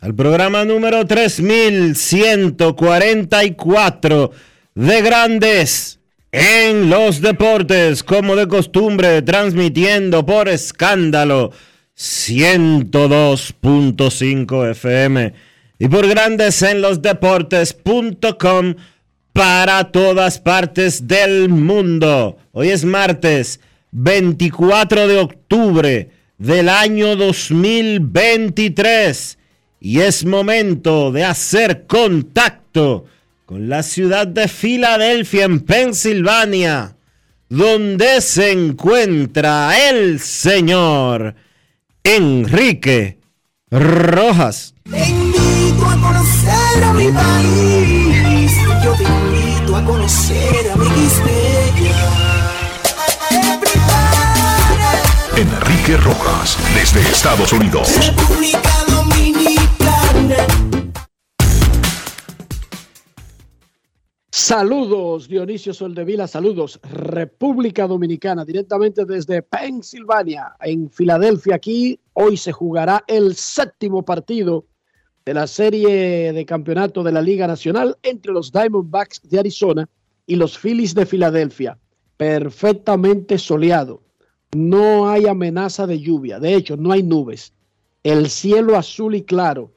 al programa número 3144 de Grandes en los Deportes, como de costumbre, transmitiendo por escándalo 102.5 FM y por Grandes en los Deportes.com para todas partes del mundo. Hoy es martes 24 de octubre del año 2023 y es momento de hacer contacto con la ciudad de Filadelfia en Pensilvania, donde se encuentra el señor Enrique Rojas. Te invito a conocer a mi país. Yo te invito a conocer a mi Enrique Rojas, desde Estados Unidos. República Dominicana. Saludos, Dionisio Soldevila, saludos, República Dominicana, directamente desde Pensilvania, en Filadelfia. Aquí hoy se jugará el séptimo partido de la serie de campeonato de la Liga Nacional entre los Diamondbacks de Arizona y los Phillies de Filadelfia. Perfectamente soleado. No hay amenaza de lluvia. De hecho, no hay nubes. El cielo azul y claro.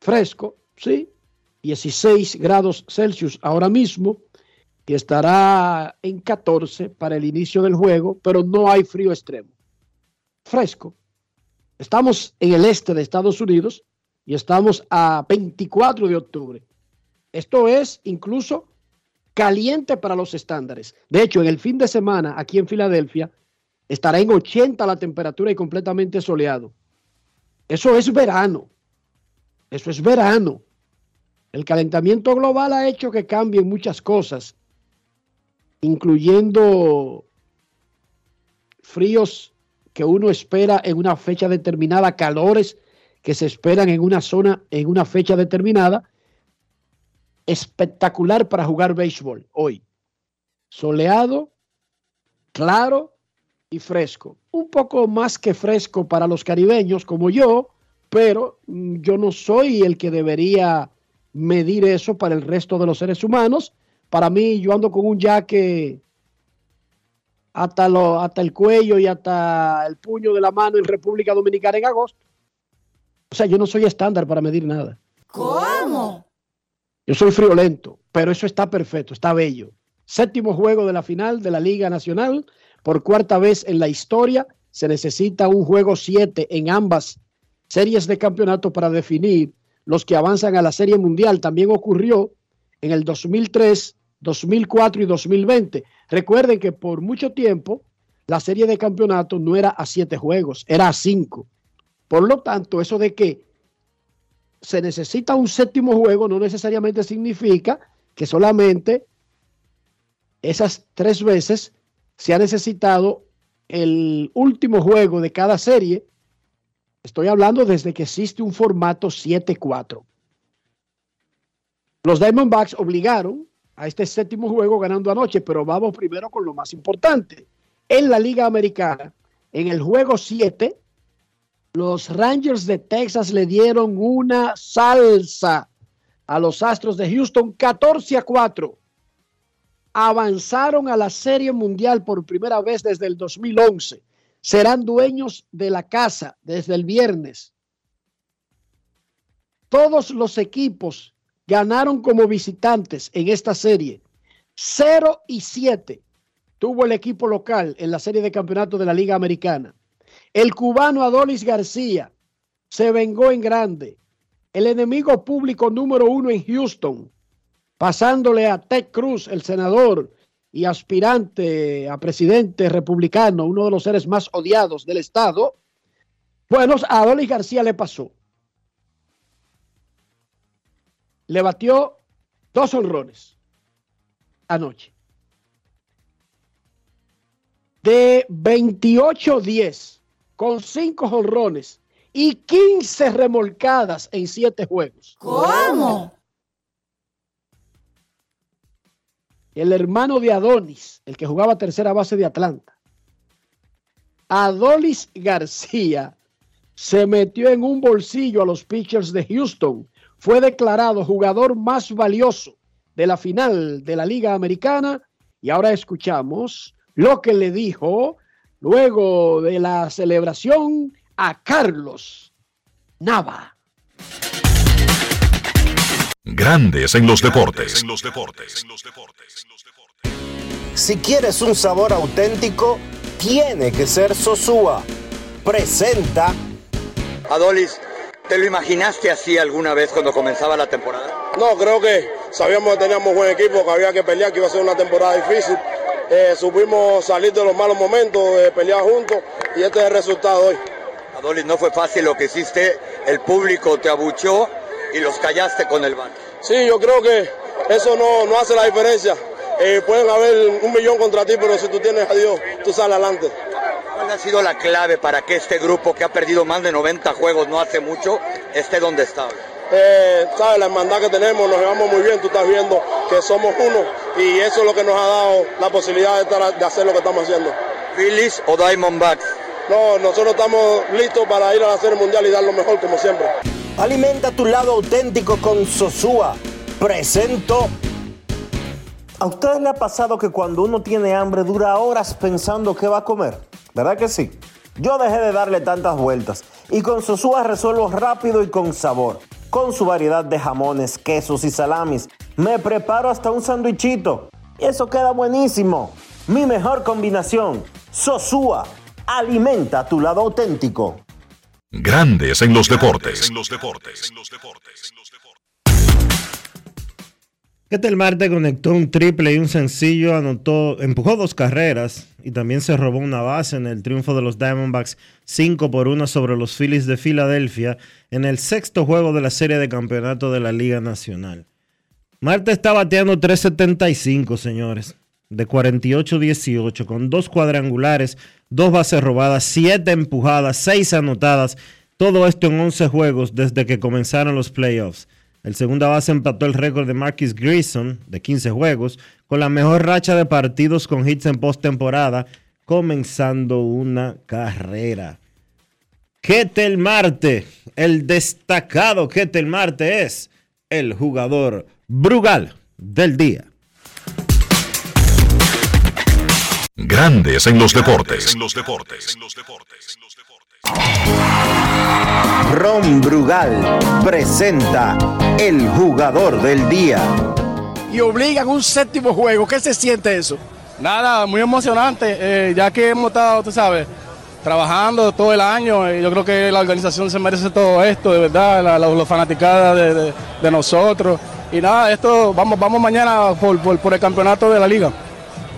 Fresco, sí. 16 grados Celsius ahora mismo. Y estará en 14 para el inicio del juego, pero no hay frío extremo. Fresco. Estamos en el este de Estados Unidos y estamos a 24 de octubre. Esto es incluso caliente para los estándares. De hecho, en el fin de semana aquí en Filadelfia estará en 80 la temperatura y completamente soleado. Eso es verano. Eso es verano. El calentamiento global ha hecho que cambien muchas cosas, incluyendo fríos que uno espera en una fecha determinada, calores que se esperan en una zona en una fecha determinada. Espectacular para jugar béisbol hoy. Soleado, claro y fresco. Un poco más que fresco para los caribeños como yo, pero mm, yo no soy el que debería medir eso para el resto de los seres humanos. Para mí, yo ando con un jaque hasta, lo, hasta el cuello y hasta el puño de la mano en República Dominicana en agosto. O sea, yo no soy estándar para medir nada. ¿Cómo? Yo soy friolento, pero eso está perfecto, está bello. Séptimo juego de la final de la Liga Nacional. Por cuarta vez en la historia se necesita un juego 7 en ambas series de campeonato para definir los que avanzan a la Serie Mundial. También ocurrió en el 2003, 2004 y 2020. Recuerden que por mucho tiempo la serie de campeonato no era a siete juegos, era a cinco. Por lo tanto, eso de que se necesita un séptimo juego no necesariamente significa que solamente esas tres veces se ha necesitado el último juego de cada serie. Estoy hablando desde que existe un formato 7-4. Los Diamondbacks obligaron a este séptimo juego ganando anoche, pero vamos primero con lo más importante. En la Liga Americana, en el juego 7, los Rangers de Texas le dieron una salsa a los Astros de Houston 14 a 4. Avanzaron a la Serie Mundial por primera vez desde el 2011. Serán dueños de la casa desde el viernes. Todos los equipos ganaron como visitantes en esta serie. 0 y 7 tuvo el equipo local en la serie de campeonato de la Liga Americana. El cubano Adolis García se vengó en grande. El enemigo público número uno en Houston, pasándole a Ted Cruz, el senador y aspirante a presidente republicano, uno de los seres más odiados del Estado. Bueno, a García le pasó. le batió dos honrones anoche. De 28-10, con cinco honrones y 15 remolcadas en siete juegos. ¿Cómo? El hermano de Adonis, el que jugaba tercera base de Atlanta. Adolis García se metió en un bolsillo a los pitchers de Houston fue declarado jugador más valioso de la final de la Liga Americana y ahora escuchamos lo que le dijo luego de la celebración a Carlos Nava. Grandes en los deportes. Si quieres un sabor auténtico, tiene que ser Sosúa. Presenta. Adolis ¿Te lo imaginaste así alguna vez cuando comenzaba la temporada? No, creo que sabíamos que teníamos buen equipo, que había que pelear, que iba a ser una temporada difícil. Eh, supimos salir de los malos momentos, de pelear juntos y este es el resultado hoy. Adolis, no fue fácil lo que hiciste, el público te abuchó y los callaste con el banco. Sí, yo creo que eso no, no hace la diferencia. Eh, pueden haber un millón contra ti, pero si tú tienes a Dios, tú sales adelante. ¿Cuál ha sido la clave para que este grupo que ha perdido más de 90 juegos no hace mucho esté donde está? Eh, ¿Sabes? La hermandad que tenemos, nos llevamos muy bien, tú estás viendo que somos uno y eso es lo que nos ha dado la posibilidad de, estar, de hacer lo que estamos haciendo. ¿Phillies o Diamondbacks? No, nosotros estamos listos para ir a la Serie Mundial y dar lo mejor como siempre. Alimenta tu lado auténtico con Sosúa. Presento. ¿A ustedes le ha pasado que cuando uno tiene hambre dura horas pensando qué va a comer? ¿Verdad que sí? Yo dejé de darle tantas vueltas y con Sosúa resuelvo rápido y con sabor. Con su variedad de jamones, quesos y salamis, me preparo hasta un sandwichito y eso queda buenísimo. Mi mejor combinación, Sosúa, alimenta tu lado auténtico. Grandes en los deportes. En los deportes. Ketel Marte conectó un triple y un sencillo, anotó, empujó dos carreras y también se robó una base en el triunfo de los Diamondbacks 5 por 1 sobre los Phillies de Filadelfia en el sexto juego de la serie de campeonato de la Liga Nacional. Marte está bateando 3.75, señores, de 48-18, con dos cuadrangulares, dos bases robadas, siete empujadas, seis anotadas, todo esto en 11 juegos desde que comenzaron los playoffs. El segunda base empató el récord de Marcus Grayson de 15 juegos con la mejor racha de partidos con hits en postemporada, comenzando una carrera. Ketel Marte, el destacado Ketel Marte es el jugador Brugal del día. Grandes en los deportes. En los deportes. Ron Brugal presenta el jugador del día. Y obligan un séptimo juego. ¿Qué se siente eso? Nada, muy emocionante, eh, ya que hemos estado, tú sabes, trabajando todo el año. Y yo creo que la organización se merece todo esto, de verdad, la, los fanaticadas de, de, nosotros. Y nada, esto vamos, vamos mañana por, por, por el campeonato de la liga.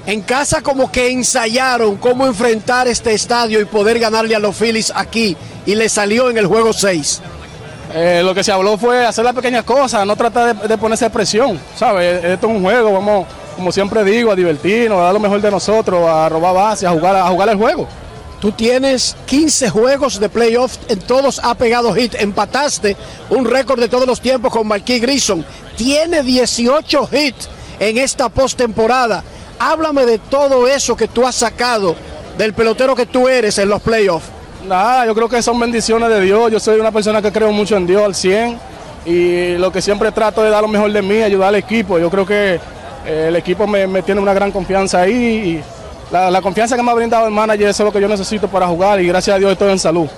En casa como que ensayaron cómo enfrentar este estadio y poder ganarle a los Phillies aquí y le salió en el juego 6. Eh, lo que se habló fue hacer las pequeñas cosas, no tratar de, de ponerse presión, ¿sabes? Esto es un juego, vamos, como siempre digo, a divertirnos, a dar lo mejor de nosotros, a robar bases, a jugar, a jugar el juego. Tú tienes 15 juegos de playoff, en todos ha pegado hit, empataste un récord de todos los tiempos con Marquis Grison, tiene 18 hits en esta postemporada. Háblame de todo eso que tú has sacado del pelotero que tú eres en los playoffs. Nada, yo creo que son bendiciones de Dios. Yo soy una persona que creo mucho en Dios al 100 y lo que siempre trato es dar lo mejor de mí, ayudar al equipo. Yo creo que eh, el equipo me, me, tiene una gran confianza ahí y la, la, confianza que me ha brindado el manager es lo que yo necesito para jugar y gracias a Dios estoy en salud.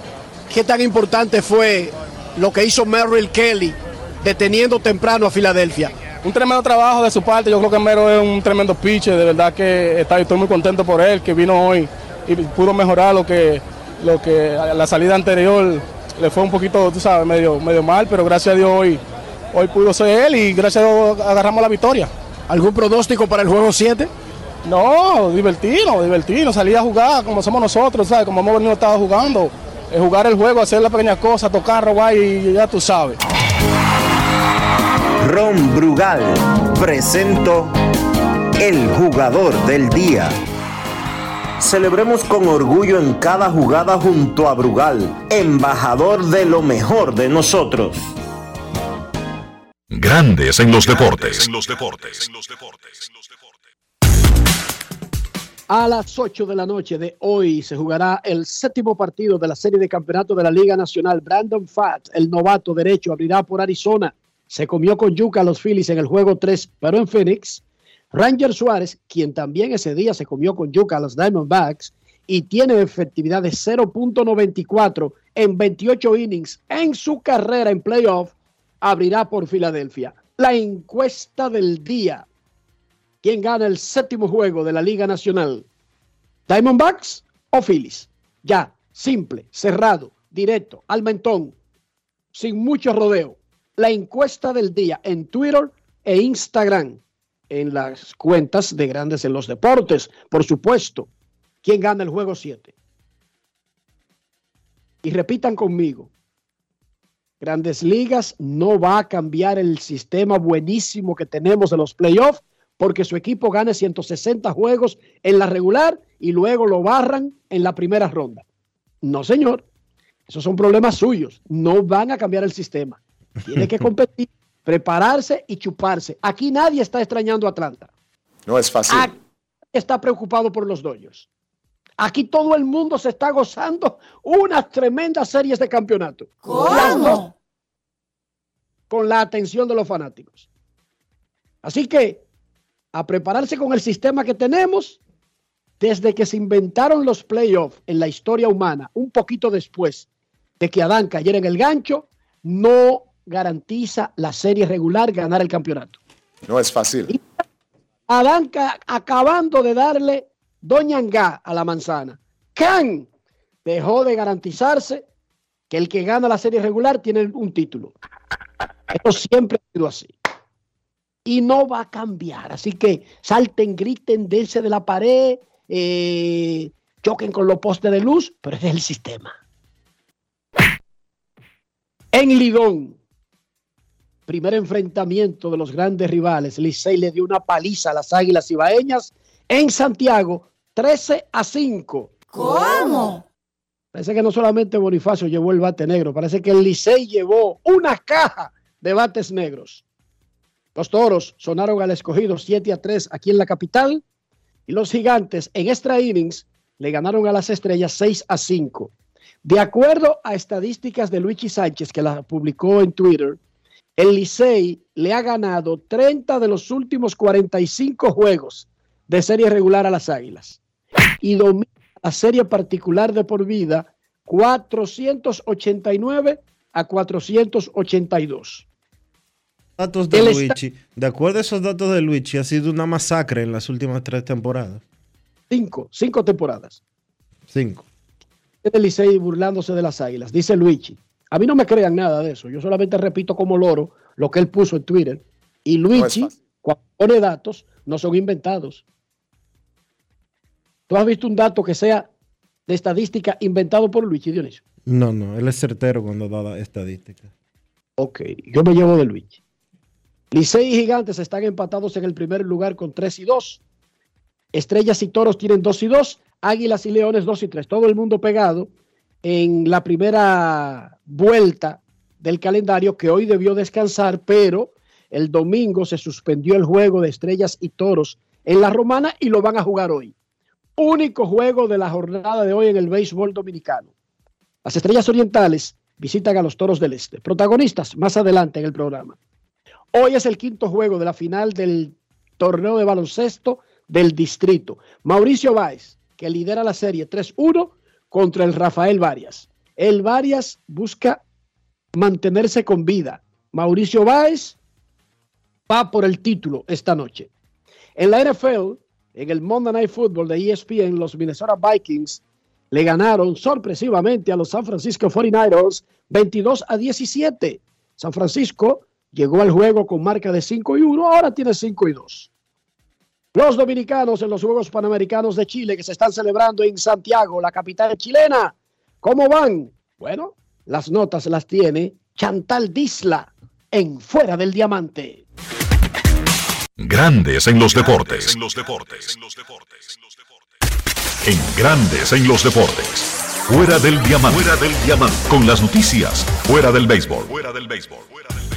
¿Qué tan importante fue lo que hizo Merrill Kelly deteniendo temprano a Filadelfia? Un tremendo trabajo de su parte, yo creo que Mero es un tremendo pitcher, de verdad que está, estoy muy contento por él, que vino hoy y pudo mejorar lo que, lo que a la salida anterior le fue un poquito, tú sabes, medio, medio mal, pero gracias a Dios hoy, hoy pudo ser él y gracias a Dios agarramos la victoria. ¿Algún pronóstico para el juego 7? No, divertido, divertido, salir a jugar como somos nosotros, ¿sabes? Como hemos venido estado jugando, jugar el juego, hacer las pequeñas cosas, tocar, robar y ya tú sabes. Ron Brugal presento el jugador del día. Celebremos con orgullo en cada jugada junto a Brugal, embajador de lo mejor de nosotros. Grandes en los deportes. En los deportes. A las 8 de la noche de hoy se jugará el séptimo partido de la serie de campeonato de la Liga Nacional. Brandon Fatt, el novato derecho, abrirá por Arizona. Se comió con yuca a los Phillies en el juego 3, pero en Phoenix. Ranger Suárez, quien también ese día se comió con yuca a los Diamondbacks y tiene efectividad de 0.94 en 28 innings en su carrera en playoff, abrirá por Filadelfia. La encuesta del día. ¿Quién gana el séptimo juego de la Liga Nacional? ¿Diamondbacks o Phillies? Ya, simple, cerrado, directo, al mentón, sin mucho rodeo. La encuesta del día en Twitter e Instagram, en las cuentas de Grandes en los Deportes, por supuesto. ¿Quién gana el juego 7? Y repitan conmigo, Grandes Ligas no va a cambiar el sistema buenísimo que tenemos de los playoffs porque su equipo gane 160 juegos en la regular y luego lo barran en la primera ronda. No, señor. Esos son problemas suyos. No van a cambiar el sistema. Tiene que competir, prepararse y chuparse. Aquí nadie está extrañando a Atlanta. No es fácil. Aquí está preocupado por los Dodgers. Aquí todo el mundo se está gozando unas tremendas series de campeonato. ¿Cómo? Con la atención de los fanáticos. Así que a prepararse con el sistema que tenemos desde que se inventaron los playoffs en la historia humana, un poquito después de que Adán cayera en el gancho, no garantiza la serie regular ganar el campeonato. No es fácil. Y Adán acabando de darle Doña Angá a la manzana. Can dejó de garantizarse que el que gana la serie regular tiene un título. Esto siempre ha sido así y no va a cambiar. Así que salten, griten, dense de la pared, eh, choquen con los postes de luz, pero es el sistema. En Lidón, primer enfrentamiento de los grandes rivales, Licey le dio una paliza a las Águilas Ibaeñas en Santiago, 13 a 5. ¿Cómo? Parece que no solamente Bonifacio llevó el bate negro, parece que el Licey llevó una caja de bates negros. Los toros sonaron al escogido 7 a 3 aquí en la capital y los gigantes en extra innings le ganaron a las estrellas 6 a 5. De acuerdo a estadísticas de Luigi Sánchez, que la publicó en Twitter, el Licey le ha ganado 30 de los últimos 45 juegos de serie regular a las Águilas y domina la serie particular de por vida 489 a 482 datos de Luigi. De acuerdo a esos datos de Luigi, ha sido una masacre en las últimas tres temporadas. Cinco, cinco temporadas. Cinco. El Licey burlándose de las águilas, dice Luigi. A mí no me crean nada de eso. Yo solamente repito como loro lo que él puso en Twitter. Y Luigi, no cuando pone datos, no son inventados. ¿Tú has visto un dato que sea de estadística inventado por Luigi Dionisio? No, no, él es certero cuando da estadísticas. Ok, yo me llevo de Luigi. Licey y Gigantes están empatados en el primer lugar con 3 y 2. Estrellas y Toros tienen 2 y 2. Águilas y Leones 2 y 3. Todo el mundo pegado en la primera vuelta del calendario que hoy debió descansar, pero el domingo se suspendió el juego de Estrellas y Toros en la Romana y lo van a jugar hoy. Único juego de la jornada de hoy en el béisbol dominicano. Las Estrellas Orientales visitan a los Toros del Este. Protagonistas más adelante en el programa. Hoy es el quinto juego de la final del torneo de baloncesto del distrito. Mauricio Báez, que lidera la serie 3-1 contra el Rafael Varias. El Varias busca mantenerse con vida. Mauricio Báez va por el título esta noche. En la NFL, en el Monday Night Football de ESPN, los Minnesota Vikings le ganaron sorpresivamente a los San Francisco 49ers 22 a 17. San Francisco llegó al juego con marca de 5 y 1, ahora tiene 5 y 2. Los dominicanos en los Juegos Panamericanos de Chile que se están celebrando en Santiago, la capital chilena, ¿cómo van? Bueno, las notas las tiene Chantal Disla en Fuera del Diamante. Grandes en los deportes. En Grandes en los deportes. Fuera del diamante. Fuera del diamante. Con las noticias. Fuera del béisbol. Fuera del béisbol.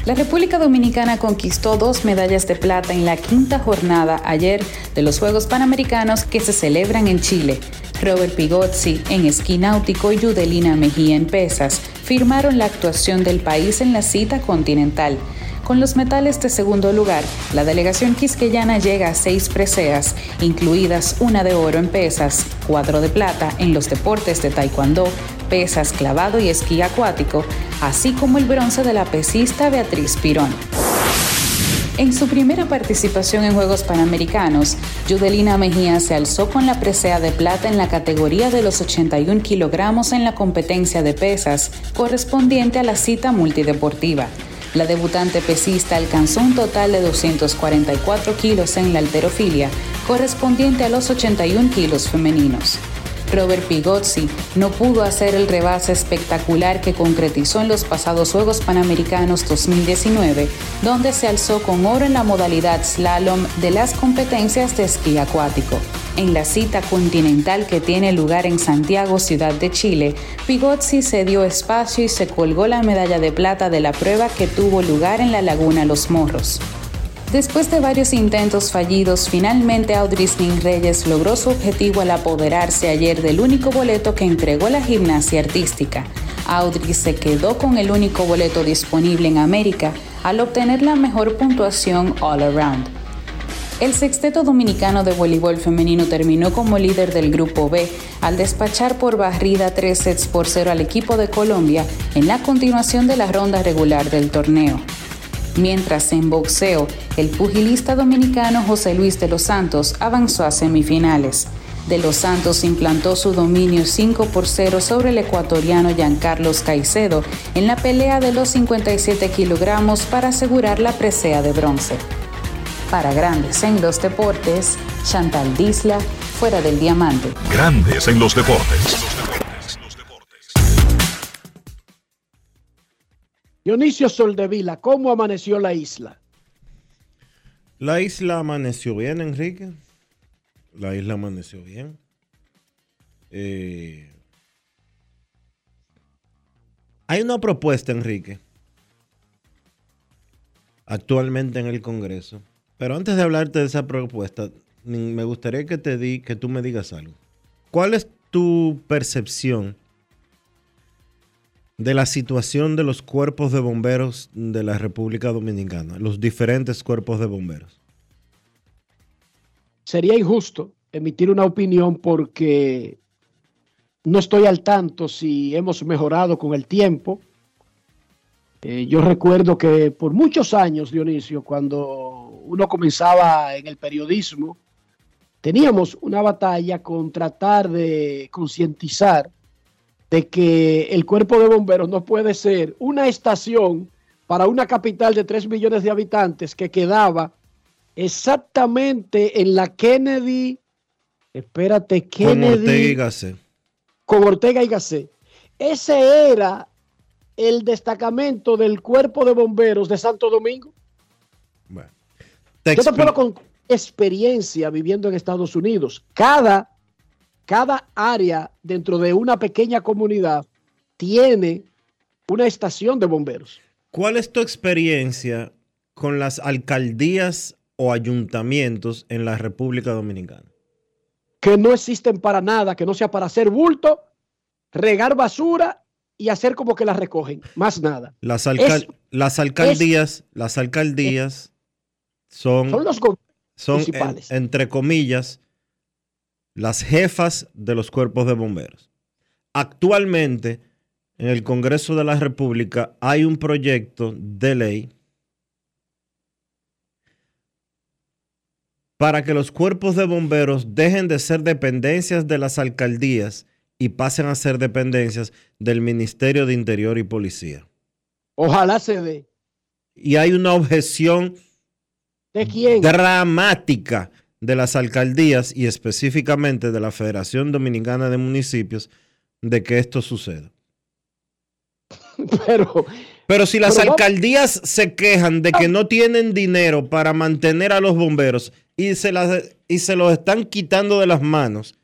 La República Dominicana conquistó dos medallas de plata en la quinta jornada ayer de los Juegos Panamericanos que se celebran en Chile. Robert Pigozzi en esquí náutico y Yudelina Mejía en pesas firmaron la actuación del país en la cita continental. Con los metales de segundo lugar, la delegación quisqueyana llega a seis preseas, incluidas una de oro en pesas, cuatro de plata en los deportes de taekwondo, pesas, clavado y esquí acuático, así como el bronce de la pesista Beatriz Pirón. En su primera participación en Juegos Panamericanos, Yudelina Mejía se alzó con la presea de plata en la categoría de los 81 kilogramos en la competencia de pesas correspondiente a la cita multideportiva. La debutante pesista alcanzó un total de 244 kilos en la alterofilia, correspondiente a los 81 kilos femeninos. Robert Pigozzi no pudo hacer el rebase espectacular que concretizó en los pasados Juegos Panamericanos 2019, donde se alzó con oro en la modalidad slalom de las competencias de esquí acuático. En la cita continental que tiene lugar en Santiago, ciudad de Chile, Pigozzi se dio espacio y se colgó la medalla de plata de la prueba que tuvo lugar en la Laguna Los Morros. Después de varios intentos fallidos, finalmente Audris Nin Reyes logró su objetivo al apoderarse ayer del único boleto que entregó la gimnasia artística. Audris se quedó con el único boleto disponible en América al obtener la mejor puntuación all around. El sexteto dominicano de voleibol femenino terminó como líder del grupo B al despachar por barrida tres sets por cero al equipo de Colombia en la continuación de la ronda regular del torneo. Mientras en boxeo, el pugilista dominicano José Luis de los Santos avanzó a semifinales. De los Santos implantó su dominio 5 por 0 sobre el ecuatoriano Giancarlos Caicedo en la pelea de los 57 kilogramos para asegurar la presea de bronce. Para Grandes en los Deportes, Chantal Disla, fuera del diamante. Grandes en los deportes. Dionisio Soldevila, ¿cómo amaneció la isla? La isla amaneció bien, Enrique. La isla amaneció bien. Eh, hay una propuesta, Enrique, actualmente en el Congreso. Pero antes de hablarte de esa propuesta, me gustaría que te di, que tú me digas algo. ¿Cuál es tu percepción de la situación de los cuerpos de bomberos de la República Dominicana, los diferentes cuerpos de bomberos? Sería injusto emitir una opinión porque no estoy al tanto si hemos mejorado con el tiempo. Eh, yo recuerdo que por muchos años, Dionisio, cuando uno comenzaba en el periodismo, teníamos una batalla con tratar de concientizar de que el cuerpo de bomberos no puede ser una estación para una capital de 3 millones de habitantes que quedaba exactamente en la Kennedy Espérate, Con Kennedy. Ortega y Gasset. con Ortega y Gasset. Ese era el destacamento del cuerpo de bomberos de Santo Domingo. Te Yo te puedo con experiencia viviendo en Estados Unidos. Cada, cada área dentro de una pequeña comunidad tiene una estación de bomberos. ¿Cuál es tu experiencia con las alcaldías o ayuntamientos en la República Dominicana? que no existen para nada, que no sea para hacer bulto, regar basura y hacer como que la recogen, más nada. Las, alcal- Es- las alcaldías, las alcaldías son, Son los son, en- entre comillas, las jefas de los cuerpos de bomberos. Actualmente, en el Congreso de la República hay un proyecto de ley para que los cuerpos de bomberos dejen de ser dependencias de las alcaldías y pasen a ser dependencias del Ministerio de Interior y Policía. Ojalá se dé. Y hay una objeción ¿De quién? dramática de las alcaldías y específicamente de la Federación Dominicana de Municipios de que esto suceda. Pero, Pero si las Pero alcaldías se quejan de que no tienen dinero para mantener a los bomberos y se, las, y se los están quitando de las manos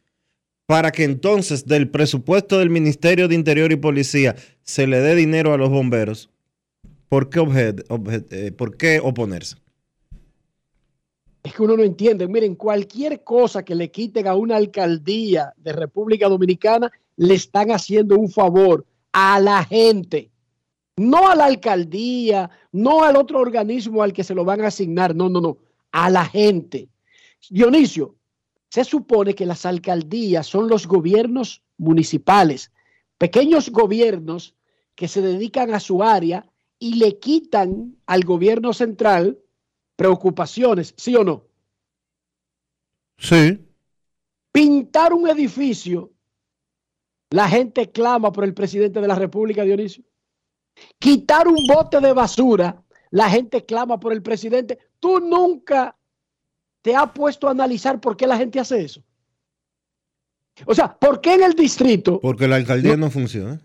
para que entonces del presupuesto del Ministerio de Interior y Policía se le dé dinero a los bomberos, ¿por qué, eh, ¿por qué oponerse? Es que uno no entiende. Miren, cualquier cosa que le quiten a una alcaldía de República Dominicana, le están haciendo un favor a la gente. No a la alcaldía, no al otro organismo al que se lo van a asignar, no, no, no, a la gente. Dionisio, se supone que las alcaldías son los gobiernos municipales, pequeños gobiernos que se dedican a su área y le quitan al gobierno central preocupaciones, ¿sí o no? Sí. Pintar un edificio, la gente clama por el presidente de la República, Dionisio. Quitar un bote de basura, la gente clama por el presidente. Tú nunca te has puesto a analizar por qué la gente hace eso. O sea, ¿por qué en el distrito? Porque la alcaldía no funciona.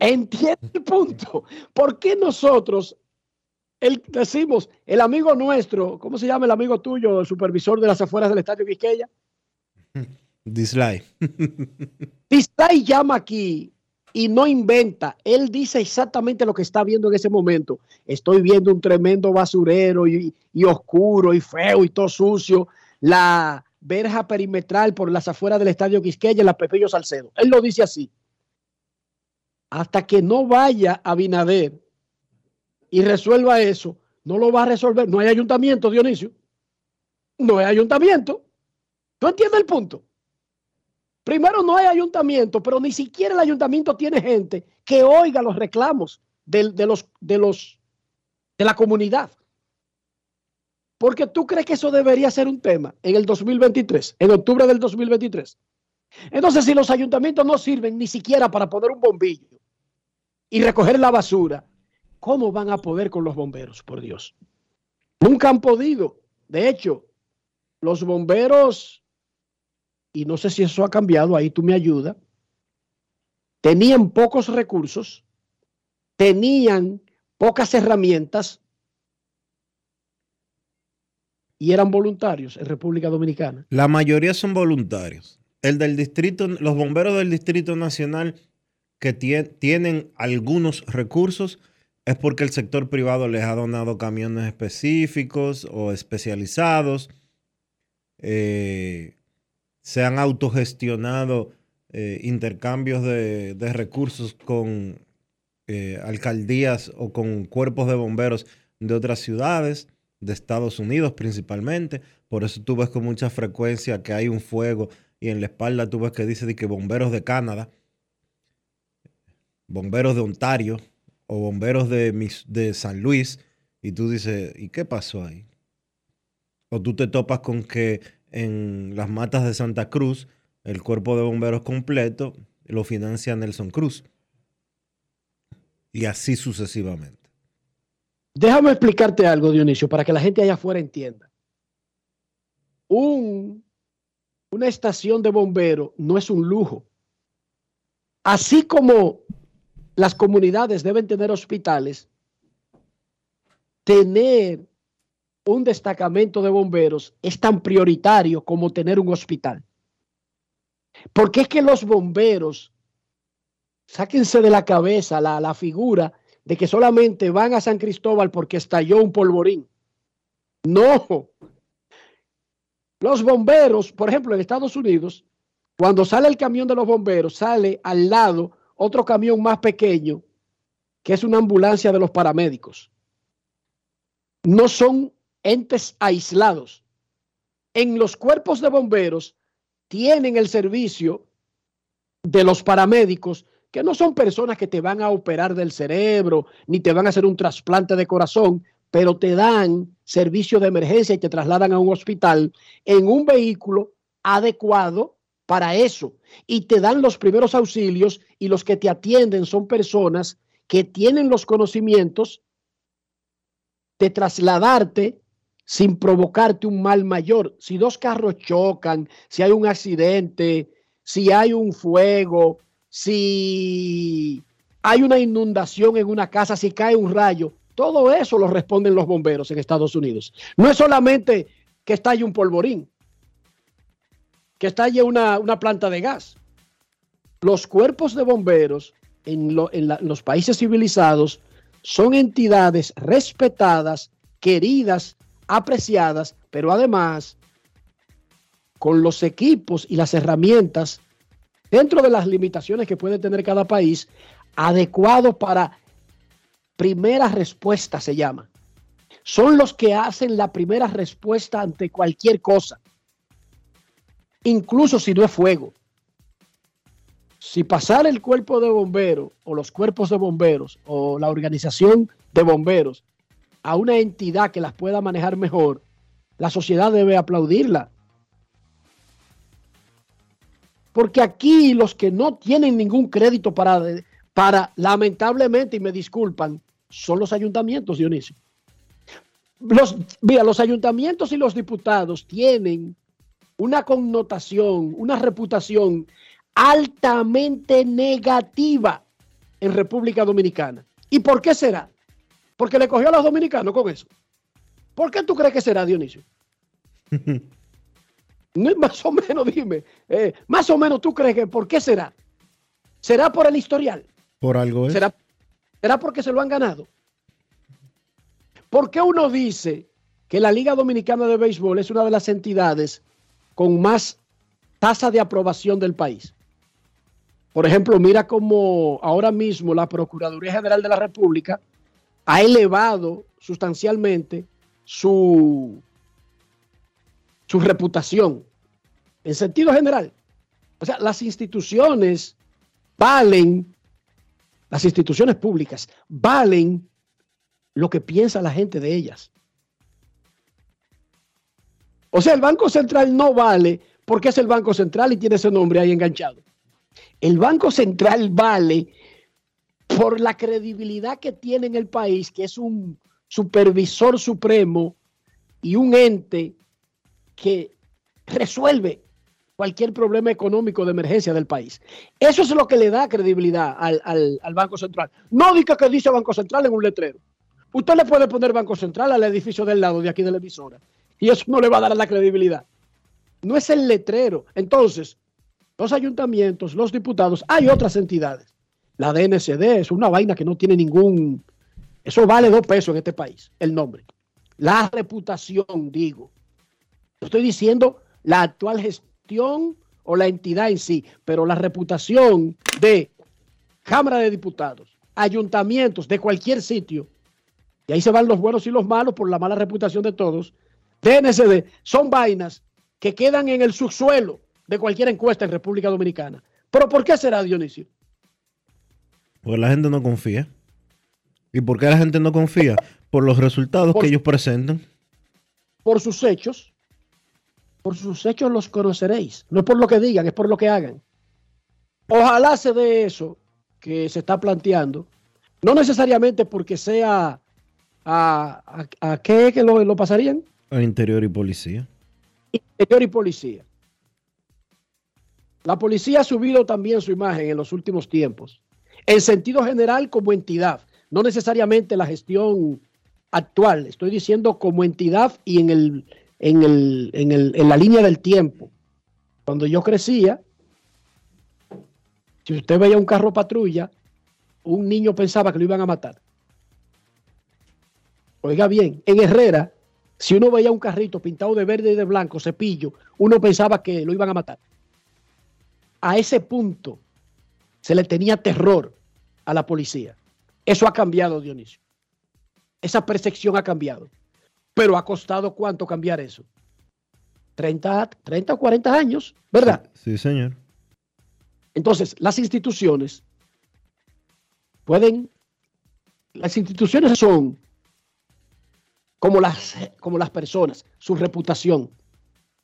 Entiende el punto. ¿Por qué nosotros el, decimos, el amigo nuestro, ¿cómo se llama el amigo tuyo, el supervisor de las afueras del Estadio Quisqueya? Dislike. Dislay llama aquí y no inventa. Él dice exactamente lo que está viendo en ese momento. Estoy viendo un tremendo basurero y, y oscuro y feo y todo sucio. La verja perimetral por las afueras del Estadio Quisqueya la Pepillo Salcedo. Él lo dice así. Hasta que no vaya a Binader y resuelva eso, no lo va a resolver. No hay ayuntamiento, Dionisio. No hay ayuntamiento. ¿Tú entiendes el punto? Primero, no hay ayuntamiento, pero ni siquiera el ayuntamiento tiene gente que oiga los reclamos del- de, los, de, los, de la comunidad. Porque tú crees que eso debería ser un tema en el 2023, en octubre del 2023. Entonces, si los ayuntamientos no sirven ni siquiera para poner un bombillo y recoger la basura, ¿cómo van a poder con los bomberos, por Dios? Nunca han podido. De hecho, los bomberos, y no sé si eso ha cambiado, ahí tú me ayudas, tenían pocos recursos, tenían pocas herramientas y eran voluntarios en República Dominicana. La mayoría son voluntarios. El del distrito, los bomberos del Distrito Nacional que tie- tienen algunos recursos es porque el sector privado les ha donado camiones específicos o especializados. Eh, se han autogestionado eh, intercambios de, recursos con eh, alcaldías o con cuerpos de bomberos de otras ciudades, de Estados Unidos principalmente. Por eso tú ves con mucha frecuencia que hay un fuego y en la espalda tú ves que dice de que bomberos de Canadá, bomberos de Ontario o bomberos de, de San Luis y tú dices, ¿y qué pasó ahí? O tú te topas con que en las matas de Santa Cruz el cuerpo de bomberos completo lo financia Nelson Cruz. Y así sucesivamente. Déjame explicarte algo, Dionisio, para que la gente allá afuera entienda. Un, una estación de bombero no es un lujo. Así como las comunidades deben tener hospitales, tener un destacamento de bomberos es tan prioritario como tener un hospital. Porque es que los bomberos, sáquense de la cabeza la, la figura de que solamente van a San Cristóbal porque estalló un polvorín. No. Los bomberos, por ejemplo, en Estados Unidos, cuando sale el camión de los bomberos, sale al lado otro camión más pequeño, que es una ambulancia de los paramédicos. No son entes aislados. En los cuerpos de bomberos tienen el servicio de los paramédicos, que no son personas que te van a operar del cerebro, ni te van a hacer un trasplante de corazón, pero te dan servicio de emergencia y te trasladan a un hospital en un vehículo adecuado para eso. Y te dan los primeros auxilios y los que te atienden son personas que tienen los conocimientos de trasladarte sin provocarte un mal mayor. Si dos carros chocan, si hay un accidente, si hay un fuego, si hay una inundación en una casa, si cae un rayo, todo eso lo responden los bomberos en Estados Unidos. No es solamente que estalle un polvorín, que estalle una, una planta de gas. Los cuerpos de bomberos en, en los países civilizados son entidades respetadas, queridas, apreciadas, pero además con los equipos y las herramientas dentro de las limitaciones que puede tener cada país, adecuados para primera respuesta se llama. Son los que hacen la primera respuesta ante cualquier cosa, incluso si no es fuego. Si pasar el cuerpo de bomberos o los cuerpos de bomberos o la organización de bomberos a una entidad que las pueda manejar mejor, la sociedad debe aplaudirla. Porque aquí los que no tienen ningún crédito para, para lamentablemente, y me disculpan, son los ayuntamientos, Dionisio. Los, mira, los ayuntamientos y los diputados tienen una connotación, una reputación altamente negativa en República Dominicana. ¿Y por qué será? Porque le cogió a los dominicanos con eso. ¿Por qué tú crees que será, Dionisio? No, más o menos, dime. Eh, más o menos, ¿tú crees que por qué será? ¿Será por el historial? Por algo es. ¿Será, ¿Será porque se lo han ganado? ¿Por qué uno dice que la Liga Dominicana de Béisbol es una de las entidades con más tasa de aprobación del país? Por ejemplo, mira cómo ahora mismo la Procuraduría General de la República ha elevado sustancialmente su su reputación en sentido general. O sea, las instituciones valen, las instituciones públicas valen lo que piensa la gente de ellas. O sea, el Banco Central no vale porque es el Banco Central y tiene ese nombre ahí enganchado. El Banco Central vale por la credibilidad que tiene en el país, que es un supervisor supremo y un ente que resuelve cualquier problema económico de emergencia del país. Eso es lo que le da credibilidad al, al, al Banco Central. No diga que dice Banco Central en un letrero. Usted le puede poner Banco Central al edificio del lado de aquí de la emisora y eso no le va a dar la credibilidad. No es el letrero. Entonces, los ayuntamientos, los diputados, hay otras entidades. La DNCD es una vaina que no tiene ningún... Eso vale dos pesos en este país, el nombre. La reputación, digo. Estoy diciendo la actual gestión o la entidad en sí, pero la reputación de Cámara de Diputados, ayuntamientos de cualquier sitio, y ahí se van los buenos y los malos por la mala reputación de todos, DNCD, son vainas que quedan en el subsuelo de cualquier encuesta en República Dominicana. ¿Pero por qué será, Dionisio? Porque la gente no confía. ¿Y por qué la gente no confía? Por los resultados por, que ellos presentan. Por sus hechos. Por sus hechos los conoceréis. No es por lo que digan, es por lo que hagan. Ojalá se dé eso que se está planteando. No necesariamente porque sea a, a, a qué que lo, lo pasarían. A interior y policía. Interior y policía. La policía ha subido también su imagen en los últimos tiempos, en sentido general como entidad, no necesariamente la gestión actual, estoy diciendo como entidad y en, el, en, el, en, el, en la línea del tiempo. Cuando yo crecía, si usted veía un carro patrulla, un niño pensaba que lo iban a matar. Oiga bien, en Herrera, si uno veía un carrito pintado de verde y de blanco, cepillo, uno pensaba que lo iban a matar. A ese punto se le tenía terror a la policía. Eso ha cambiado, Dionisio. Esa percepción ha cambiado. Pero ha costado cuánto cambiar eso? 30, 30 o 40 años, ¿verdad? Sí, sí, señor. Entonces, las instituciones pueden, las instituciones son como las, como las personas, su reputación.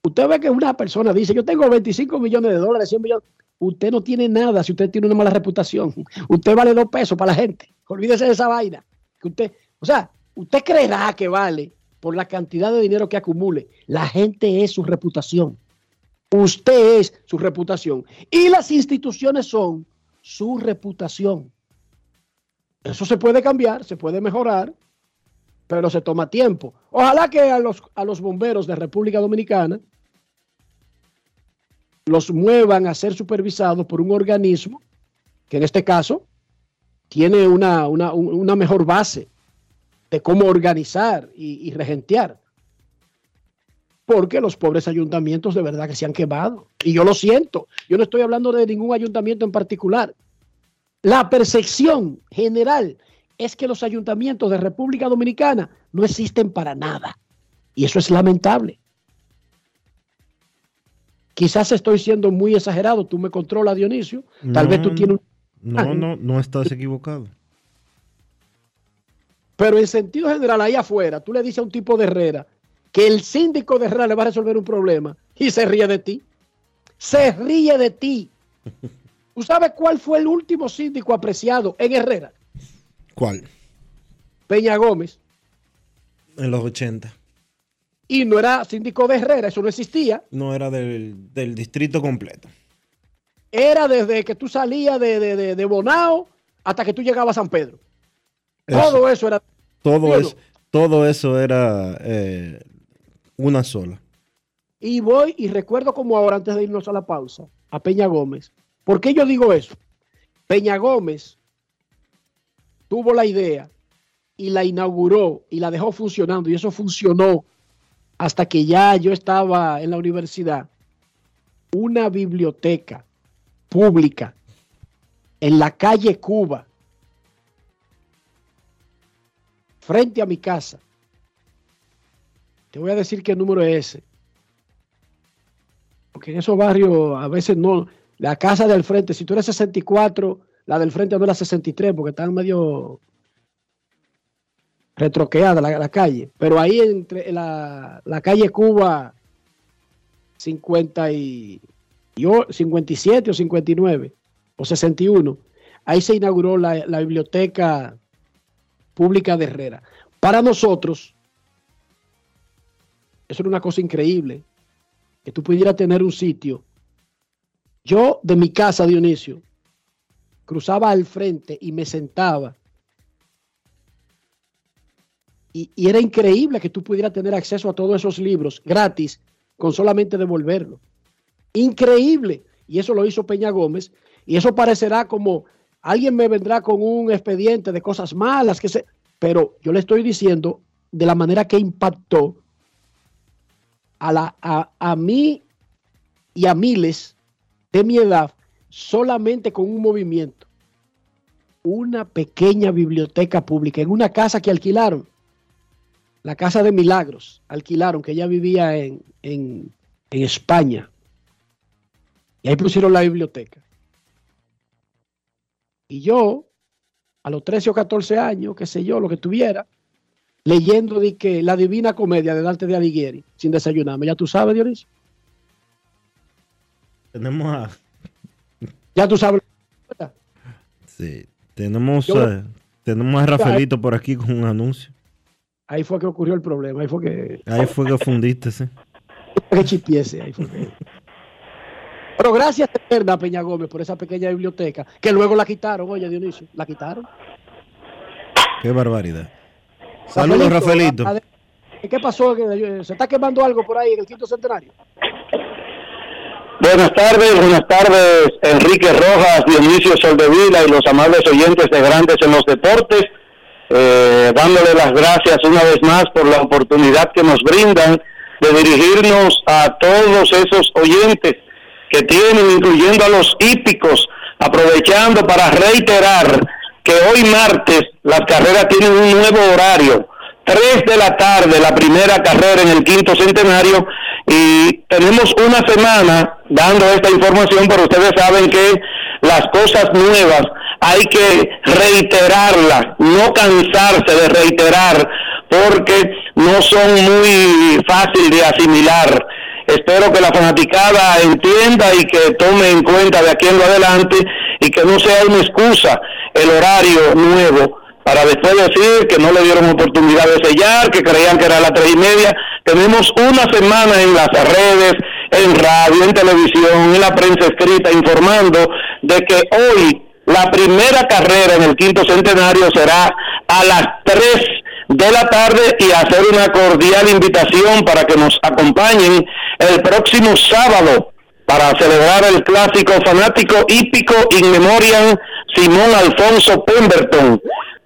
Usted ve que una persona dice, yo tengo 25 millones de dólares, 100 millones. Usted no tiene nada si usted tiene una mala reputación. Usted vale dos pesos para la gente. Olvídese de esa vaina. Que usted, o sea, usted creerá que vale por la cantidad de dinero que acumule. La gente es su reputación. Usted es su reputación. Y las instituciones son su reputación. Eso se puede cambiar, se puede mejorar, pero se toma tiempo. Ojalá que a los, a los bomberos de República Dominicana los muevan a ser supervisados por un organismo que en este caso tiene una, una, una mejor base de cómo organizar y, y, regentear. Porque los pobres ayuntamientos de verdad que se han quemado. Y yo lo siento. Yo no estoy hablando de ningún ayuntamiento en particular. La percepción general es que los ayuntamientos de República Dominicana no existen para nada. Y eso es lamentable. Quizás estoy siendo muy exagerado, tú me controlas, Dionisio. Tal no, vez tú tienes un... No, no, no estás equivocado. Pero en sentido general, ahí afuera, tú le dices a un tipo de Herrera que el síndico de Herrera le va a resolver un problema y se ríe de ti. Se ríe de ti. ¿Tú sabes cuál fue el último síndico apreciado en Herrera? ¿Cuál? Peña Gómez. En los 80. Y no era síndico de Herrera, eso no existía. No era del, del distrito completo. Era desde que tú salías de, de, de, de, Bonao hasta que tú llegabas a San Pedro. Eso. Todo eso era. Todo, es, todo eso era eh, una sola. Y voy y recuerdo como ahora, antes de irnos a la pausa, a Peña Gómez. ¿Por qué yo digo eso? Peña Gómez tuvo la idea y la inauguró y la dejó funcionando y eso funcionó hasta que ya yo estaba en la universidad, una biblioteca pública en la calle Cuba, frente a mi casa. Te voy a decir qué número es ese. Porque en esos barrios a veces no, la casa del frente, si tú eres 64, la del frente no era 63 porque están medio retroqueada la, calle, pero ahí entre la, la calle Cuba 50 y, y, 57 o 59 o 61, ahí se inauguró la, la biblioteca pública de Herrera. Para nosotros, eso era una cosa increíble, que tú pudieras tener un sitio. Yo de mi casa, Dionisio, cruzaba al frente y me sentaba y, era increíble que tú pudieras tener acceso a todos esos libros gratis con solamente devolverlo. Increíble. Y eso lo hizo Peña Gómez. Y eso parecerá como alguien me vendrá con un expediente de cosas malas, que se... pero yo le estoy diciendo de la manera que impactó a, la, a, a mí y a miles de mi edad solamente con un movimiento. Una pequeña biblioteca pública en una casa que alquilaron la Casa de Milagros, alquilaron, que ella vivía en, en, en, España. Y ahí pusieron la biblioteca. Y yo, a los 13 o 14 años, qué sé yo, lo que tuviera, leyendo de que la Divina Comedia de Dante de Alighieri, sin desayunarme. Ya tú sabes, Dionisio. Tenemos a... Ya tú sabes. Sí, tenemos, yo, uh, tenemos a Rafaelito por aquí con un anuncio. Ahí fue que ocurrió el problema. Ahí fue que. Ahí fue que fundiste, sí. que chipiese, ahí fue que. Pero gracias eterna a Peña Gómez por esa pequeña biblioteca, que luego la quitaron, oye Dionisio, la quitaron. Qué barbaridad. Saludos, Rafaelito. ade- ¿Qué pasó? ¿Que ¿Se está quemando algo por ahí en el quinto centenario? Buenas tardes, buenas tardes, Enrique Rojas, Dionisio Soldevila y los amables oyentes de Grandes en los Deportes, eh, dándole las gracias una vez más por la oportunidad que nos brindan de dirigirnos a todos esos oyentes que tienen, incluyendo a los hípicos, aprovechando para reiterar que hoy martes las carreras tienen un nuevo horario. 3 de la tarde la primera carrera en el quinto centenario y tenemos una semana dando esta información, pero ustedes saben que las cosas nuevas hay que reiterarlas, no cansarse de reiterar porque no son muy fácil de asimilar. Espero que la fanaticada entienda y que tome en cuenta de aquí en lo adelante y que no sea una excusa el horario nuevo para después decir que no le dieron oportunidad de sellar, que creían que era las tres y media. Tenemos una semana en las redes, en radio, en televisión, en la prensa escrita, informando de que hoy la primera carrera en el quinto centenario será a las tres de la tarde y hacer una cordial invitación para que nos acompañen el próximo sábado para celebrar el clásico fanático hípico in memoriam Simón Alfonso Pemberton.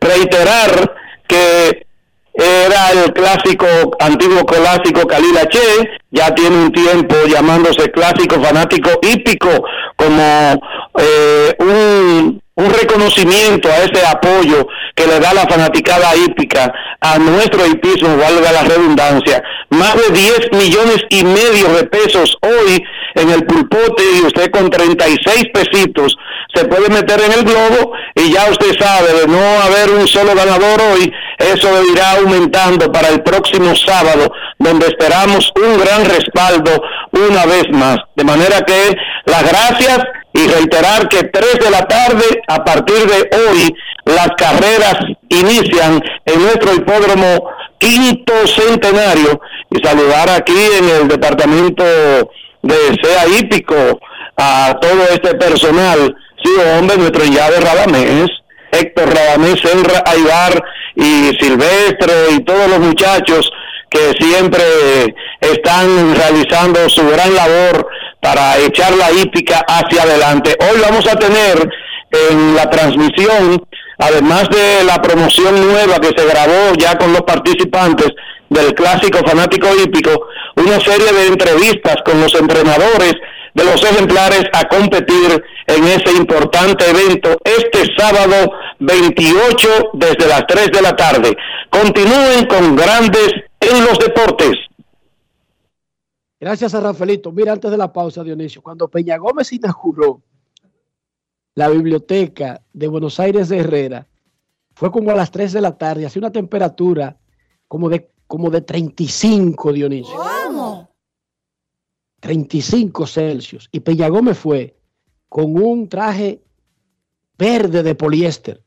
Reiterar que era el clásico, antiguo clásico Kalila Che, ya tiene un tiempo llamándose clásico fanático hípico como eh, un, un reconocimiento a ese apoyo que le da la fanaticada hípica a nuestro hipismo, valga la redundancia. Más de 10 millones y medio de pesos hoy en el pulpote y usted con 36 pesitos se puede meter en el globo y ya usted sabe de no haber un solo ganador hoy, eso irá aumentando para el próximo sábado, donde esperamos un gran respaldo una vez más. De manera que las gracias y reiterar que 3 de la tarde, a partir de hoy, las carreras inician en nuestro hipódromo quinto centenario. Y saludar aquí en el departamento de SEA hípico a todo este personal, sí hombre, nuestro llave Radamés, Héctor Radamés, Senra Aybar y Silvestre y todos los muchachos que siempre están realizando su gran labor para echar la hípica hacia adelante. Hoy vamos a tener en la transmisión, además de la promoción nueva que se grabó ya con los participantes del clásico fanático hípico, una serie de entrevistas con los entrenadores de los ejemplares a competir en ese importante evento este sábado 28 desde las 3 de la tarde. Continúen con grandes en los deportes. Gracias a Rafaelito. Mira, antes de la pausa, Dionisio, cuando Peña Gómez inauguró la biblioteca de Buenos Aires de Herrera, fue como a las 3 de la tarde, hacía una temperatura como de, como de 35, Dionisio. ¿Cómo? 35 Celsius. Y Peña Gómez fue con un traje verde de poliéster.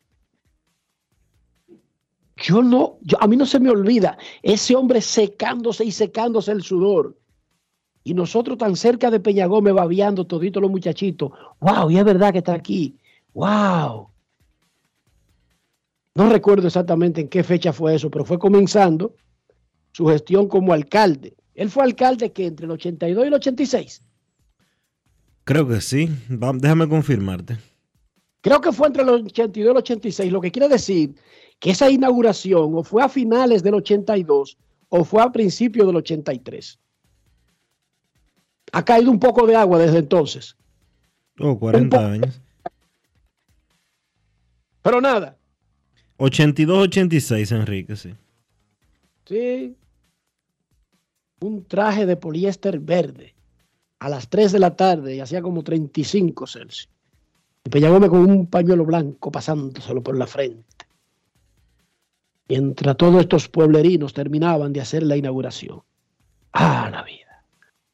Yo no, yo, a mí no se me olvida ese hombre secándose y secándose el sudor. Y nosotros tan cerca de Peña Gómez babeando todito los muchachitos. ¡Wow! Y es verdad que está aquí. ¡Wow! No recuerdo exactamente en qué fecha fue eso, pero fue comenzando su gestión como alcalde. Él fue alcalde que entre el 82 y el 86. Creo que sí. Va- déjame confirmarte. Creo que fue entre el 82 y el 86, lo que quiere decir que esa inauguración o fue a finales del 82 o fue a principios del 83. Ha caído un poco de agua desde entonces. Oh, 40 años. Pero nada, 82-86, Enrique, sí. sí. Un traje de poliéster verde a las 3 de la tarde y hacía como 35 Celsius. Y Peña Gómez con un pañuelo blanco pasándoselo por la frente. Mientras todos estos pueblerinos terminaban de hacer la inauguración. Ah, la vida.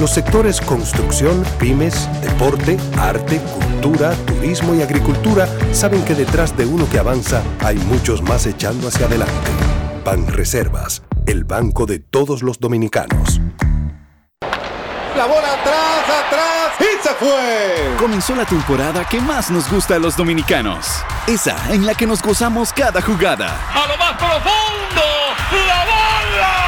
Los sectores construcción, pymes, deporte, arte, cultura, turismo y agricultura saben que detrás de uno que avanza hay muchos más echando hacia adelante. Banreservas, el banco de todos los dominicanos. La bola atrás, atrás y se fue. Comenzó la temporada que más nos gusta a los dominicanos. Esa en la que nos gozamos cada jugada. A lo más profundo, la bola.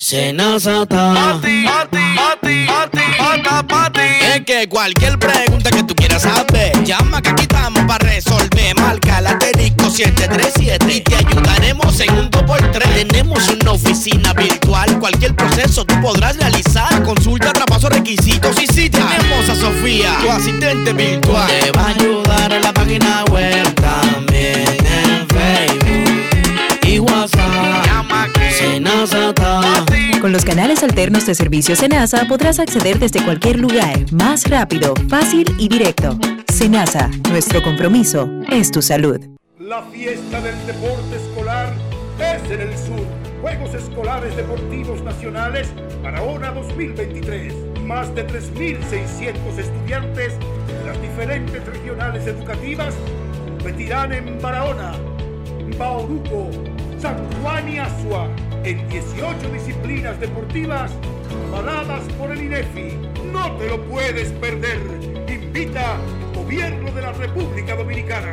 Senazata. Pati, pati, pati, pati, pata, pati. Es que cualquier pregunta que tú quieras saber, llama que aquí estamos para resolver. Marca la asterisco 737 y te ayudaremos en un 2x3. Tenemos una oficina virtual, cualquier proceso tú podrás realizar. Consulta, traspaso, requisitos y si tenemos a Sofía, tu asistente virtual. Te va a ayudar en la página web Con los canales alternos de servicio Senasa podrás acceder desde cualquier lugar, más rápido, fácil y directo. Senasa, nuestro compromiso es tu salud. La fiesta del deporte escolar es en el sur. Juegos Escolares Deportivos Nacionales Barahona 2023. Más de 3.600 estudiantes de las diferentes regionales educativas competirán en Barahona, Bauruco, San Juan y Asua en 18 disciplinas deportivas avaladas por el INEFI. No te lo puedes perder. Invita Gobierno de la República Dominicana.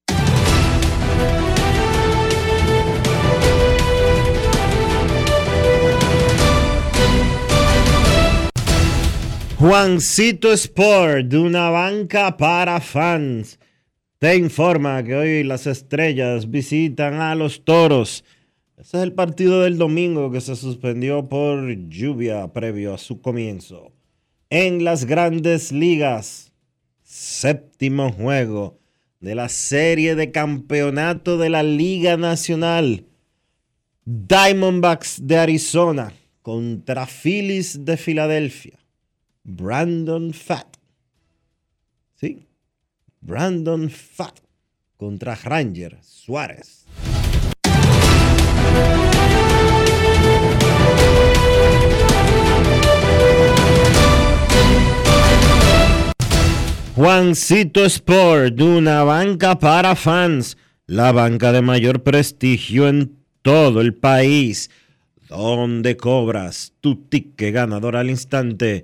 Juancito Sport, de una banca para fans, te informa que hoy las estrellas visitan a los toros. Ese es el partido del domingo que se suspendió por lluvia previo a su comienzo. En las grandes ligas, séptimo juego de la serie de campeonato de la Liga Nacional. Diamondbacks de Arizona contra Phillies de Filadelfia. Brandon Fat. Sí. Brandon Fat contra Ranger Suárez. Juancito Sport, una banca para fans, la banca de mayor prestigio en todo el país, donde cobras tu ticket ganador al instante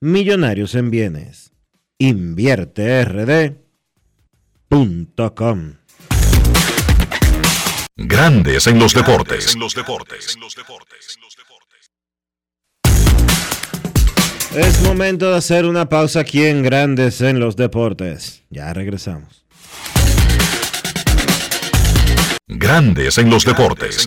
millonarios en bienes. InvierteRD.com Grandes en los deportes. Es momento de hacer una pausa aquí en Grandes en los deportes. Ya regresamos. Grandes en los deportes.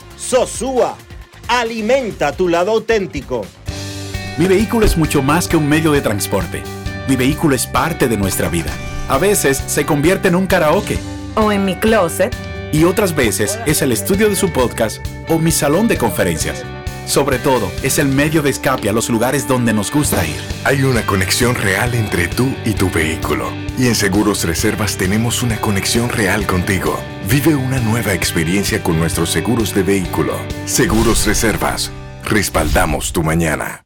Sosúa, alimenta tu lado auténtico. Mi vehículo es mucho más que un medio de transporte. Mi vehículo es parte de nuestra vida. A veces se convierte en un karaoke. O en mi closet. Y otras veces es el estudio de su podcast o mi salón de conferencias. Sobre todo, es el medio de escape a los lugares donde nos gusta ir. Hay una conexión real entre tú y tu vehículo. Y en Seguros Reservas tenemos una conexión real contigo. Vive una nueva experiencia con nuestros seguros de vehículo. Seguros Reservas. Respaldamos tu mañana.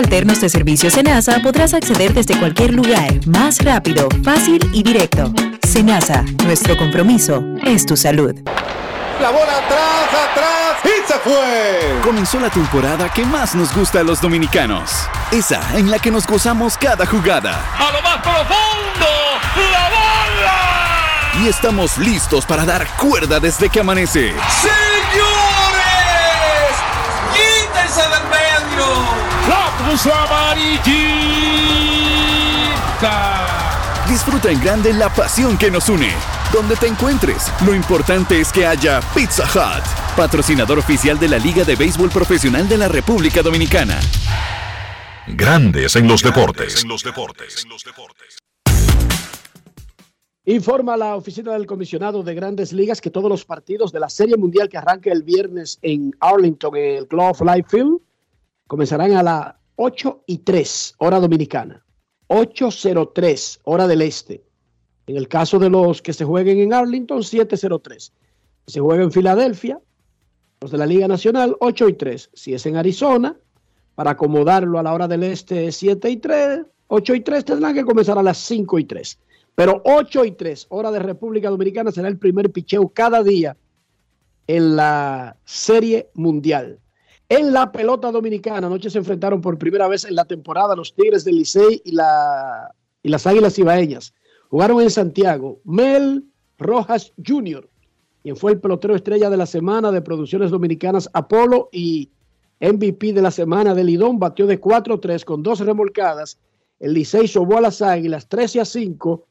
Alternos de servicio Senasa podrás acceder desde cualquier lugar, más rápido, fácil y directo. Senasa, nuestro compromiso es tu salud. La bola atrás, atrás y se fue. Comenzó la temporada que más nos gusta a los dominicanos. Esa en la que nos gozamos cada jugada. A lo más profundo, la bola. Y estamos listos para dar cuerda desde que amanece. ¡Señores! Puso amarillita! Disfruta en grande la pasión que nos une. Donde te encuentres, lo importante es que haya Pizza Hut, patrocinador oficial de la Liga de Béisbol Profesional de la República Dominicana. Grandes en los deportes. Informa la oficina del comisionado de Grandes Ligas que todos los partidos de la Serie Mundial que arranca el viernes en Arlington, en el Globe Life Field, comenzarán a las 8 y 3, hora dominicana. 8.03, hora del este. En el caso de los que se jueguen en Arlington, 7.03. Si se juega en Filadelfia, los de la Liga Nacional, 8 y 3. Si es en Arizona, para acomodarlo a la hora del este, 7 y 3. 8 y 3 tendrán que comenzar a las 5 y 3. Pero 8 y 3, hora de República Dominicana, será el primer picheo cada día en la Serie Mundial. En la pelota dominicana, anoche se enfrentaron por primera vez en la temporada los Tigres del Licey y, la, y las Águilas Ibaeñas. Jugaron en Santiago. Mel Rojas Jr., quien fue el pelotero estrella de la semana de Producciones Dominicanas Apolo y MVP de la semana de Lidón, batió de 4-3 con dos remolcadas. El Licey sobó a las Águilas 13 a 5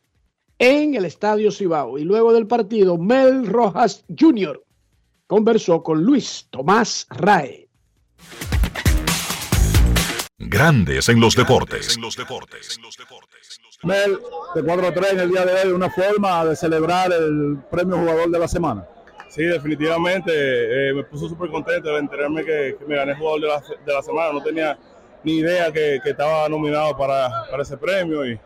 en el Estadio Cibao. Y luego del partido, Mel Rojas Jr. conversó con Luis Tomás Rae. Grandes en los deportes. Mel, de 4-3 en el día de hoy, una forma de celebrar el premio jugador de la semana. Sí, definitivamente. eh, me puso súper contento de enterarme que, que me gané jugador de la, de la semana. No tenía ni idea que, que estaba nominado para, para ese premio y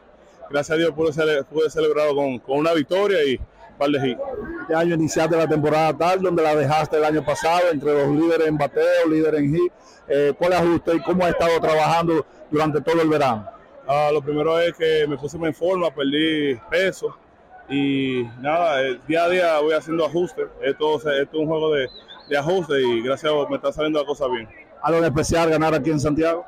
gracias a Dios pude, cele- pude celebrarlo con, con una victoria y par de hits. Este año iniciaste la temporada tal, donde la dejaste el año pasado, entre los líderes en bateo, líderes en hit. Eh, ¿Cuál ajuste y cómo has estado trabajando durante todo el verano? Ah, lo primero es que me puse en forma, perdí peso y nada, eh, día a día voy haciendo ajustes. Esto, esto es un juego de, de ajuste y gracias a Dios me está saliendo la cosa bien. ¿Algo en especial ganar aquí en Santiago?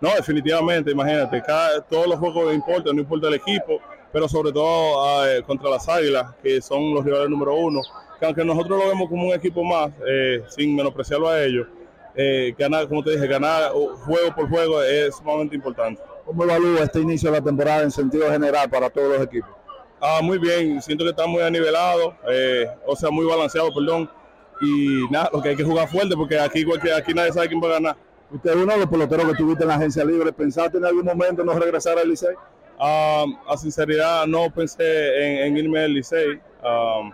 No, definitivamente, imagínate, cada, todos los juegos importan, no importa el equipo, pero sobre todo eh, contra las Águilas, que son los rivales número uno, que aunque nosotros lo vemos como un equipo más, eh, sin menospreciarlo a ellos, eh, ganar, como te dije, ganar juego por juego es sumamente importante. ¿Cómo evalúa este inicio de la temporada en sentido general para todos los equipos? Ah, muy bien, siento que está muy anivelado, o sea, muy balanceado, perdón. Y nada, lo que hay que jugar fuerte porque aquí, cualquier, aquí nadie sabe quién va a ganar. Usted es uno de los peloteros que tuviste en la agencia libre. ¿Pensaste en algún momento no regresar al Licey? Ah, a sinceridad, no pensé en, en irme del Licey, ah,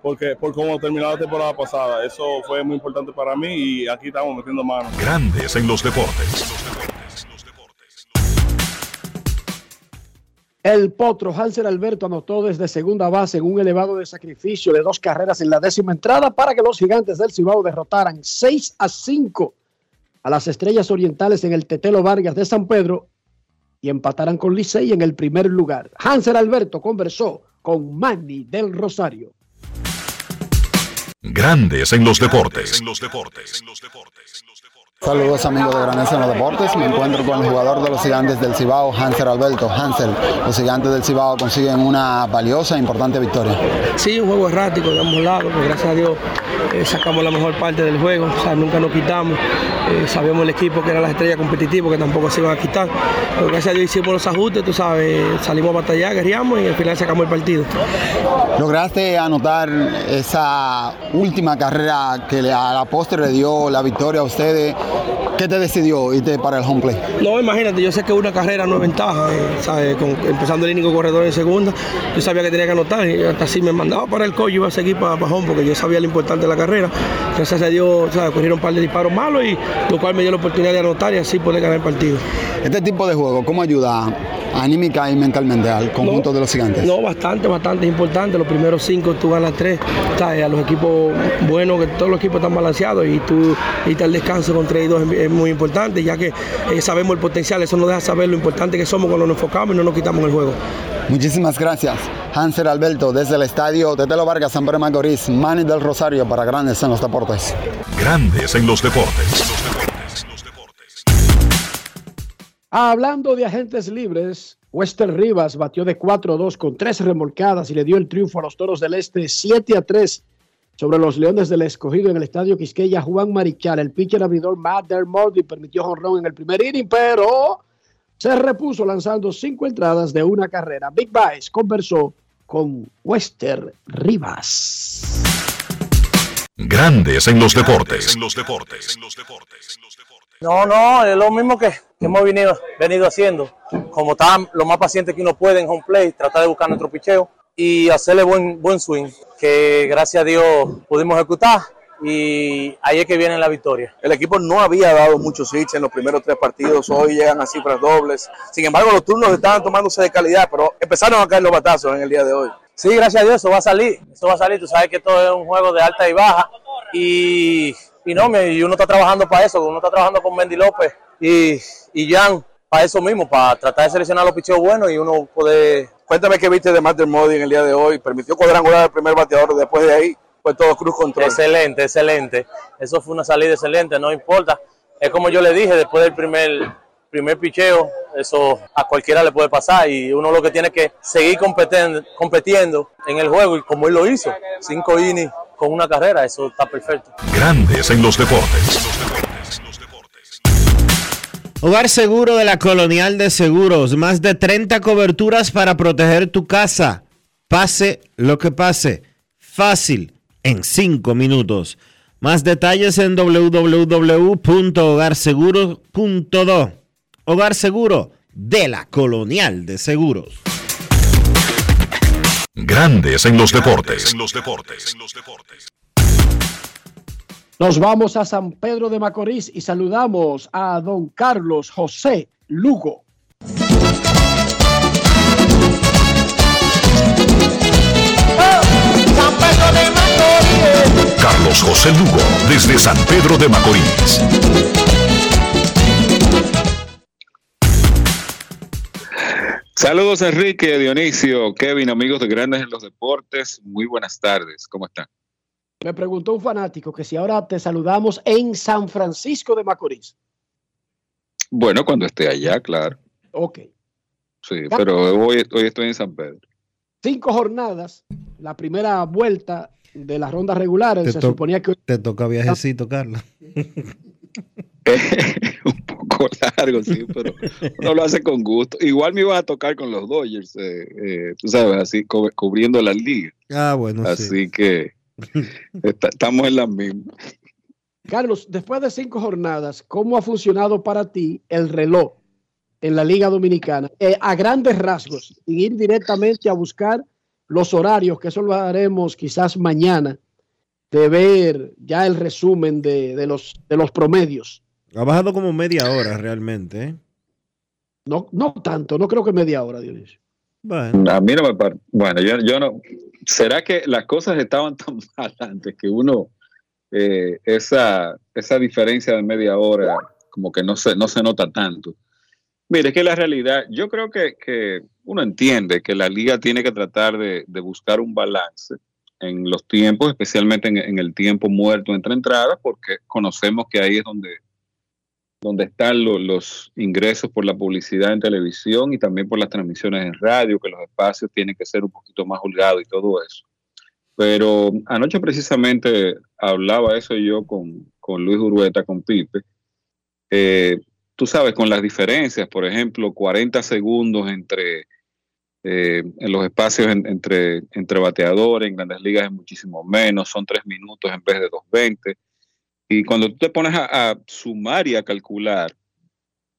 porque por cómo terminó la temporada pasada. Eso fue muy importante para mí y aquí estamos metiendo manos. Grandes en los deportes. El potro Hanser Alberto anotó desde segunda base en un elevado de sacrificio de dos carreras en la décima entrada para que los gigantes del Cibao derrotaran 6 a 5 a las estrellas orientales en el Tetelo Vargas de San Pedro y empataran con Licey en el primer lugar. Hanser Alberto conversó con Manny del Rosario. Grandes en los deportes. Saludos amigos de Grandes en los Deportes. Me encuentro con el jugador de los Gigantes del Cibao, Hansel Alberto. Hansel, los Gigantes del Cibao consiguen una valiosa e importante victoria. Sí, un juego errático de ambos lados, pero gracias a Dios eh, sacamos la mejor parte del juego, o sea, nunca nos quitamos. Eh, sabíamos el equipo que era la estrella competitiva, que tampoco se iban a quitar. Pero gracias a Dios hicimos los ajustes, tú sabes, salimos a batallar, guerreamos y al final sacamos el partido. Lograste anotar esa última carrera que a la postre le dio la victoria a ustedes. ¿Qué te decidió irte para el home play? No, imagínate, yo sé que una carrera no es ventaja, eh, ¿sabes? Con- empezando el único corredor en segunda, yo sabía que tenía que anotar y hasta así me mandaba para el coche, iba a seguir para, para home porque yo sabía lo importante de la carrera. Gracias a Dios, ¿sabes? Cogieron un par de disparos malos y lo cual me dio la oportunidad de anotar y así poder ganar el partido. Este tipo de juego, ¿cómo ayuda anímica y mentalmente al conjunto de los gigantes? No, bastante, bastante importante. Los primeros cinco tú ganas tres. ¿sabes? A los equipos buenos, que todos los equipos están balanceados y tú irte al descanso con tres y dos es, es muy importante, ya que eh, sabemos el potencial. Eso nos deja saber lo importante que somos cuando nos enfocamos y no nos quitamos el juego. Muchísimas gracias. Hanser Alberto, desde el estadio Tetelo Vargas, San Pedro Macorís, Manny del Rosario para Grandes en los Deportes. Grandes en los deportes. Hablando de agentes libres, Wester Rivas batió de 4-2 con tres remolcadas y le dio el triunfo a los Toros del Este 7-3 sobre los Leones del Escogido en el Estadio Quisqueya. Juan Marichal, el pitcher abridor Matt Dermody permitió jonrón en el primer inning, pero se repuso lanzando cinco entradas de una carrera. Big Baez conversó con Wester Rivas. Grandes en los deportes. No, no, es lo mismo que, que hemos venido, venido haciendo. Como están lo más paciente que uno puede en home play, tratar de buscar nuestro picheo y hacerle buen, buen swing, que gracias a Dios pudimos ejecutar y ahí es que viene la victoria. El equipo no había dado muchos hits en los primeros tres partidos, hoy llegan a cifras dobles. Sin embargo, los turnos estaban tomándose de calidad, pero empezaron a caer los batazos en el día de hoy. Sí, gracias a Dios, eso va a salir. Eso va a salir. Tú sabes que esto es un juego de alta y baja. Y, y no, me- y uno está trabajando para eso. Uno está trabajando con Mendy López y, y Jan para eso mismo, para tratar de seleccionar los picheos buenos y uno poder. Cuéntame qué viste de Matt Modi en el día de hoy. Permitió cuadrangular al primer bateador, después de ahí fue todo cruz control. Excelente, excelente. Eso fue una salida excelente, no importa. Es como yo le dije, después del primer, primer picheo, eso a cualquiera le puede pasar y uno lo que tiene que seguir competiendo, en el juego y como él lo hizo, cinco innings con una carrera, eso está perfecto. Grandes en los deportes. Hogar Seguro de la Colonial de Seguros. Más de 30 coberturas para proteger tu casa. Pase lo que pase. Fácil. En 5 minutos. Más detalles en www.hogarseguro.do. Hogar Seguro de la Colonial de Seguros. Grandes en los deportes. Nos vamos a San Pedro de Macorís y saludamos a don Carlos José Lugo. Carlos José Lugo, desde San Pedro de Macorís. Saludos Enrique, Dionisio, Kevin, amigos de Grandes en los Deportes. Muy buenas tardes, ¿cómo están? Me preguntó un fanático que si ahora te saludamos en San Francisco de Macorís. Bueno, cuando esté allá, claro. Ok. Sí, pero hoy, hoy estoy en San Pedro. Cinco jornadas, la primera vuelta de las rondas regulares. Te, se suponía que te toca viajecito, Carlos. Un poco largo, sí, pero uno lo hace con gusto. Igual me iban a tocar con los Dodgers, eh, eh, tú sabes, así cu- cubriendo la liga. Ah, bueno, sí. Así que está- estamos en la misma. Carlos, después de cinco jornadas, ¿cómo ha funcionado para ti el reloj en la Liga Dominicana? Eh, a grandes rasgos, sin ir directamente a buscar los horarios, que eso lo haremos quizás mañana, de ver ya el resumen de, de los, de los promedios. Ha bajado como media hora realmente. ¿eh? No, no tanto, no creo que media hora, Dionisio. Bueno. A mí no me par- Bueno, yo, yo no. ¿Será que las cosas estaban tan mal antes que uno, eh, esa, esa diferencia de media hora, como que no se, no se nota tanto? Mire, es que la realidad, yo creo que, que uno entiende que la liga tiene que tratar de, de buscar un balance en los tiempos, especialmente en, en el tiempo muerto entre entradas, porque conocemos que ahí es donde, donde están lo- los ingresos por la publicidad en televisión y también por las transmisiones en radio, que los espacios tienen que ser un poquito más holgados y todo eso. Pero anoche precisamente hablaba eso yo con, con Luis Urueta, con Pipe. Eh, tú sabes, con las diferencias, por ejemplo, 40 segundos entre eh, en los espacios en- entre, entre bateadores, en grandes ligas es muchísimo menos, son tres minutos en vez de 2.20. Y cuando tú te pones a, a sumar y a calcular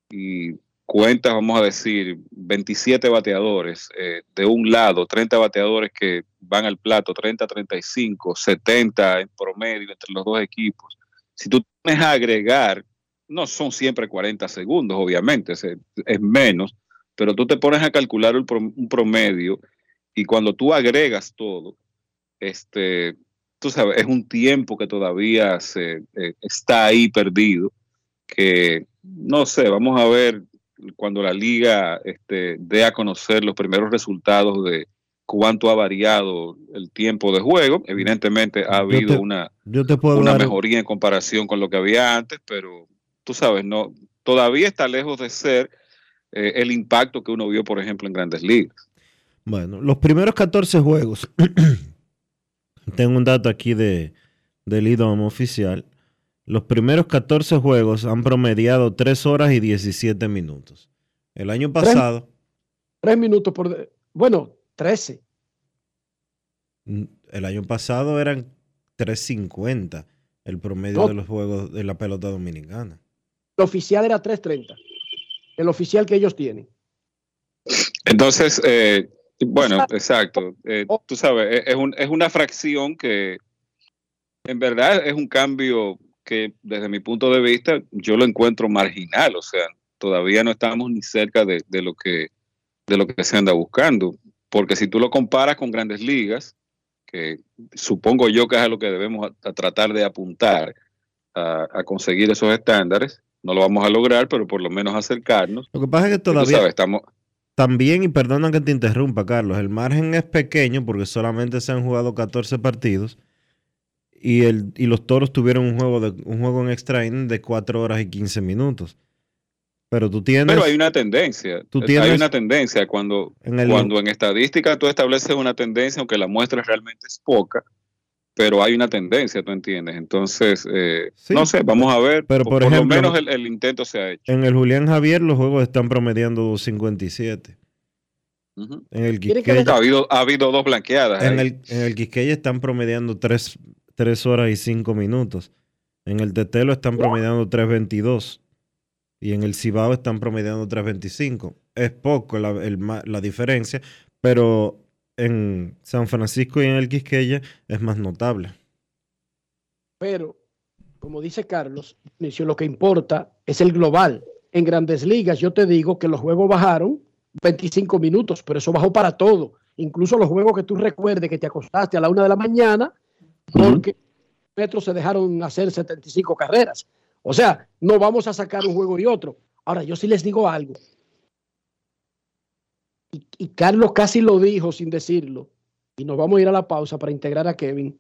y cuentas, vamos a decir, 27 bateadores eh, de un lado, 30 bateadores que van al plato, 30, 35, 70 en promedio entre los dos equipos. Si tú tienes a agregar, no son siempre 40 segundos, obviamente, es, es menos, pero tú te pones a calcular un, pro- un promedio y cuando tú agregas todo, este, tú sabes, es un tiempo que todavía se, eh, está ahí perdido, que no sé, vamos a ver cuando la liga este, dé a conocer los primeros resultados de cuánto ha variado el tiempo de juego. Evidentemente ha habido te- una, Yo te puedo una mejoría en comparación con lo que había antes, pero tú sabes, no, todavía está lejos de ser eh, el impacto que uno vio, por ejemplo, en grandes ligas. Bueno, los primeros 14 juegos, tengo un dato aquí de, del IDOM oficial. Los primeros 14 juegos han promediado 3 horas y 17 minutos. El año pasado, Tres minutos por... Bueno, 13. mm, el año pasado eran 3.50 el promedio No. de los juegos de la pelota dominicana. El oficial era 3.30. El oficial que ellos tienen. Entonces, eh, bueno, exacto. Eh, tú sabes, es, es un- es una fracción que en verdad es un cambio que desde mi punto de vista yo lo encuentro marginal. O sea, todavía no estamos ni cerca de, de lo que de lo que se anda buscando. Porque si tú lo comparas con grandes ligas, que supongo yo que es a lo que debemos a- a tratar de apuntar a, a conseguir esos estándares, no lo vamos a lograr, pero por lo menos acercarnos. Lo que pasa es que Tú todavía sabes, estamos, También, y perdona que te interrumpa, Carlos, el margen es pequeño porque solamente se han jugado 14 partidos y, el, y los toros tuvieron un juego, de, un juego en extra inning de 4 horas y 15 minutos. Pero tú tienes. Pero hay una tendencia. Tú Hay tienes- una tendencia cuando En el- cuando en estadística tú estableces una tendencia, aunque la muestra realmente es poca, pero hay una tendencia, tú entiendes. Entonces, eh, no sé, vamos a ver. Pero, por, por ejemplo, lo menos el, el intento se ha hecho. En el Julián Javier los juegos están promediando 257. Ujú. En el Ha Quisqueya, habido, ha habido dos blanqueadas. en ahí. el, en el Quisqueya están promediando 3, horas y 5 minutos. En el Tetelo están promediando 3.22. Y en el Cibao están promediando 3.25. Es poco la, el la diferencia, pero en San Francisco y en el Quisqueya es más notable. Pero, como dice Carlos, lo que importa es el global. En grandes ligas, yo te digo que los juegos bajaron 25 minutos, pero eso bajó para todo. Incluso los juegos que tú recuerdes que te acostaste a la una de la mañana, porque metros se dejaron hacer 75 carreras. O sea, no vamos a sacar un juego y otro. Ahora, yo sí les digo algo. Y, y Carlos casi lo dijo sin decirlo. Y nos vamos a ir a la pausa para integrar a Kevin.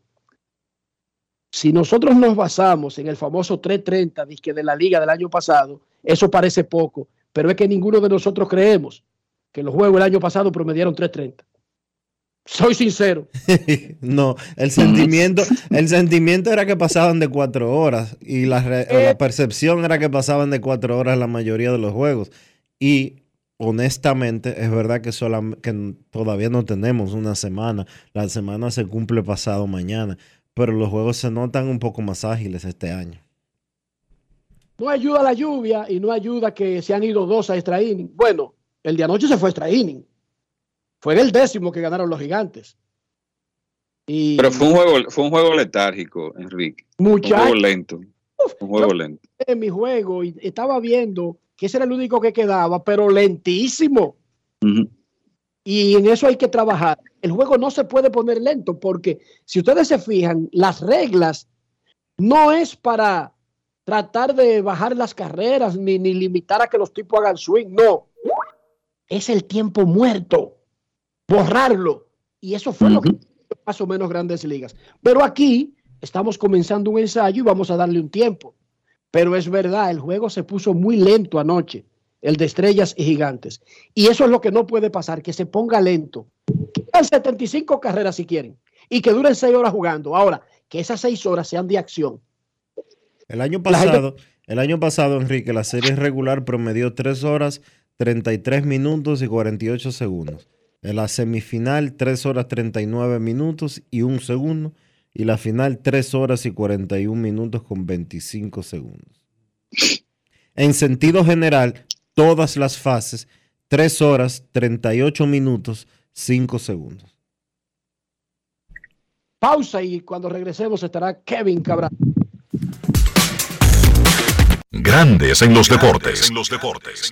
Si nosotros nos basamos en el famoso 330 disque de la liga del año pasado, eso parece poco, pero es que ninguno de nosotros creemos que los juegos del año pasado promediaron 330. Soy sincero. no, el sentimiento, el sentimiento era que pasaban de cuatro horas y la, re- Eh. la percepción era que pasaban de cuatro horas la mayoría de los juegos. Y honestamente es verdad que, todavía no tenemos una semana. La semana se cumple pasado mañana, pero los juegos se notan un poco más ágiles este año. No ayuda la lluvia y no ayuda que se han ido dos a extra inning. Bueno, el de anoche se fue a extra inning. Fue el décimo que ganaron los gigantes. Y Pero fue un juego, fue un juego letárgico, Enrique. Un Muchacho. juego lento. Un juego lento. en mi juego y estaba viendo que ese era el único que quedaba, pero lentísimo. Y en eso hay que trabajar. El juego no se puede poner lento porque si ustedes se fijan, las reglas no es para tratar de bajar las carreras ni, ni limitar a que los tipos hagan swing, no. Es el tiempo muerto, borrarlo. Y eso fue lo que más o menos grandes ligas. Pero aquí estamos comenzando un ensayo y vamos a darle un tiempo. Pero es verdad, el juego se puso muy lento anoche, el de estrellas y gigantes. Y eso es lo que no puede pasar, que se ponga lento. Que hagan 75 carreras si quieren y que duren 6 horas jugando. Ahora, que esas 6 horas sean de acción. El año pasado, el año pasado, Enrique, la serie regular promedió 3 horas, 33 minutos y 48 segundos. En la semifinal, 3 horas 39 minutos y 1 segundo. Y la final, 3 horas y 41 minutos con 25 segundos. En sentido general, todas las fases, 3 horas 38 minutos 5 segundos. Pausa y cuando regresemos estará Kevin Cabral. Grandes en los deportes. En los deportes.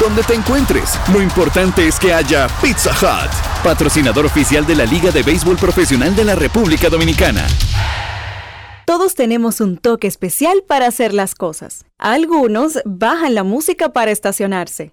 Donde te encuentres, lo importante es que haya Pizza Hut, patrocinador oficial de la Liga de Béisbol Profesional de la República Dominicana. Todos tenemos un toque especial para hacer las cosas. Algunos bajan la música para estacionarse.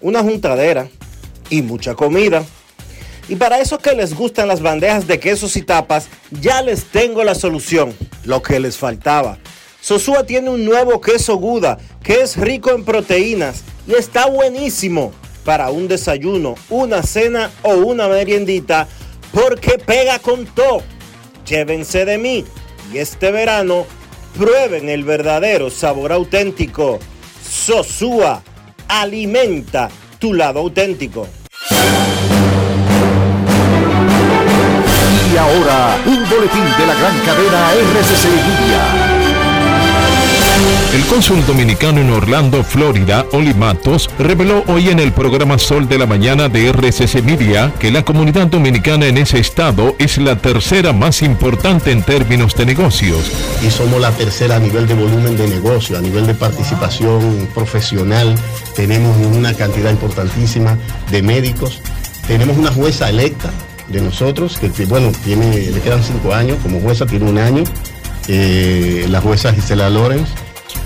Una juntadera y mucha comida. Y para esos que les gustan las bandejas de quesos y tapas, ya les tengo la solución, lo que les faltaba. Sosúa tiene un nuevo queso Guda que es rico en proteínas y está buenísimo para un desayuno, una cena o una meriendita porque pega con todo. Llévense de mí y este verano prueben el verdadero sabor auténtico. Sosúa alimenta tu lado auténtico. Y ahora, un boletín de la gran cadena RCC Media. El cónsul dominicano en Orlando, Florida, Oli Matos, reveló hoy en el programa Sol de la Mañana de RCC Media que la comunidad dominicana en ese estado es la tercera más importante en términos de negocios. Y somos la tercera a nivel de volumen de negocio, a nivel de participación profesional. Tenemos una cantidad importantísima de médicos. Tenemos una jueza electa de nosotros, que bueno, tiene, le quedan cinco años, como jueza tiene un año. Eh, la jueza Gisela Lorenz.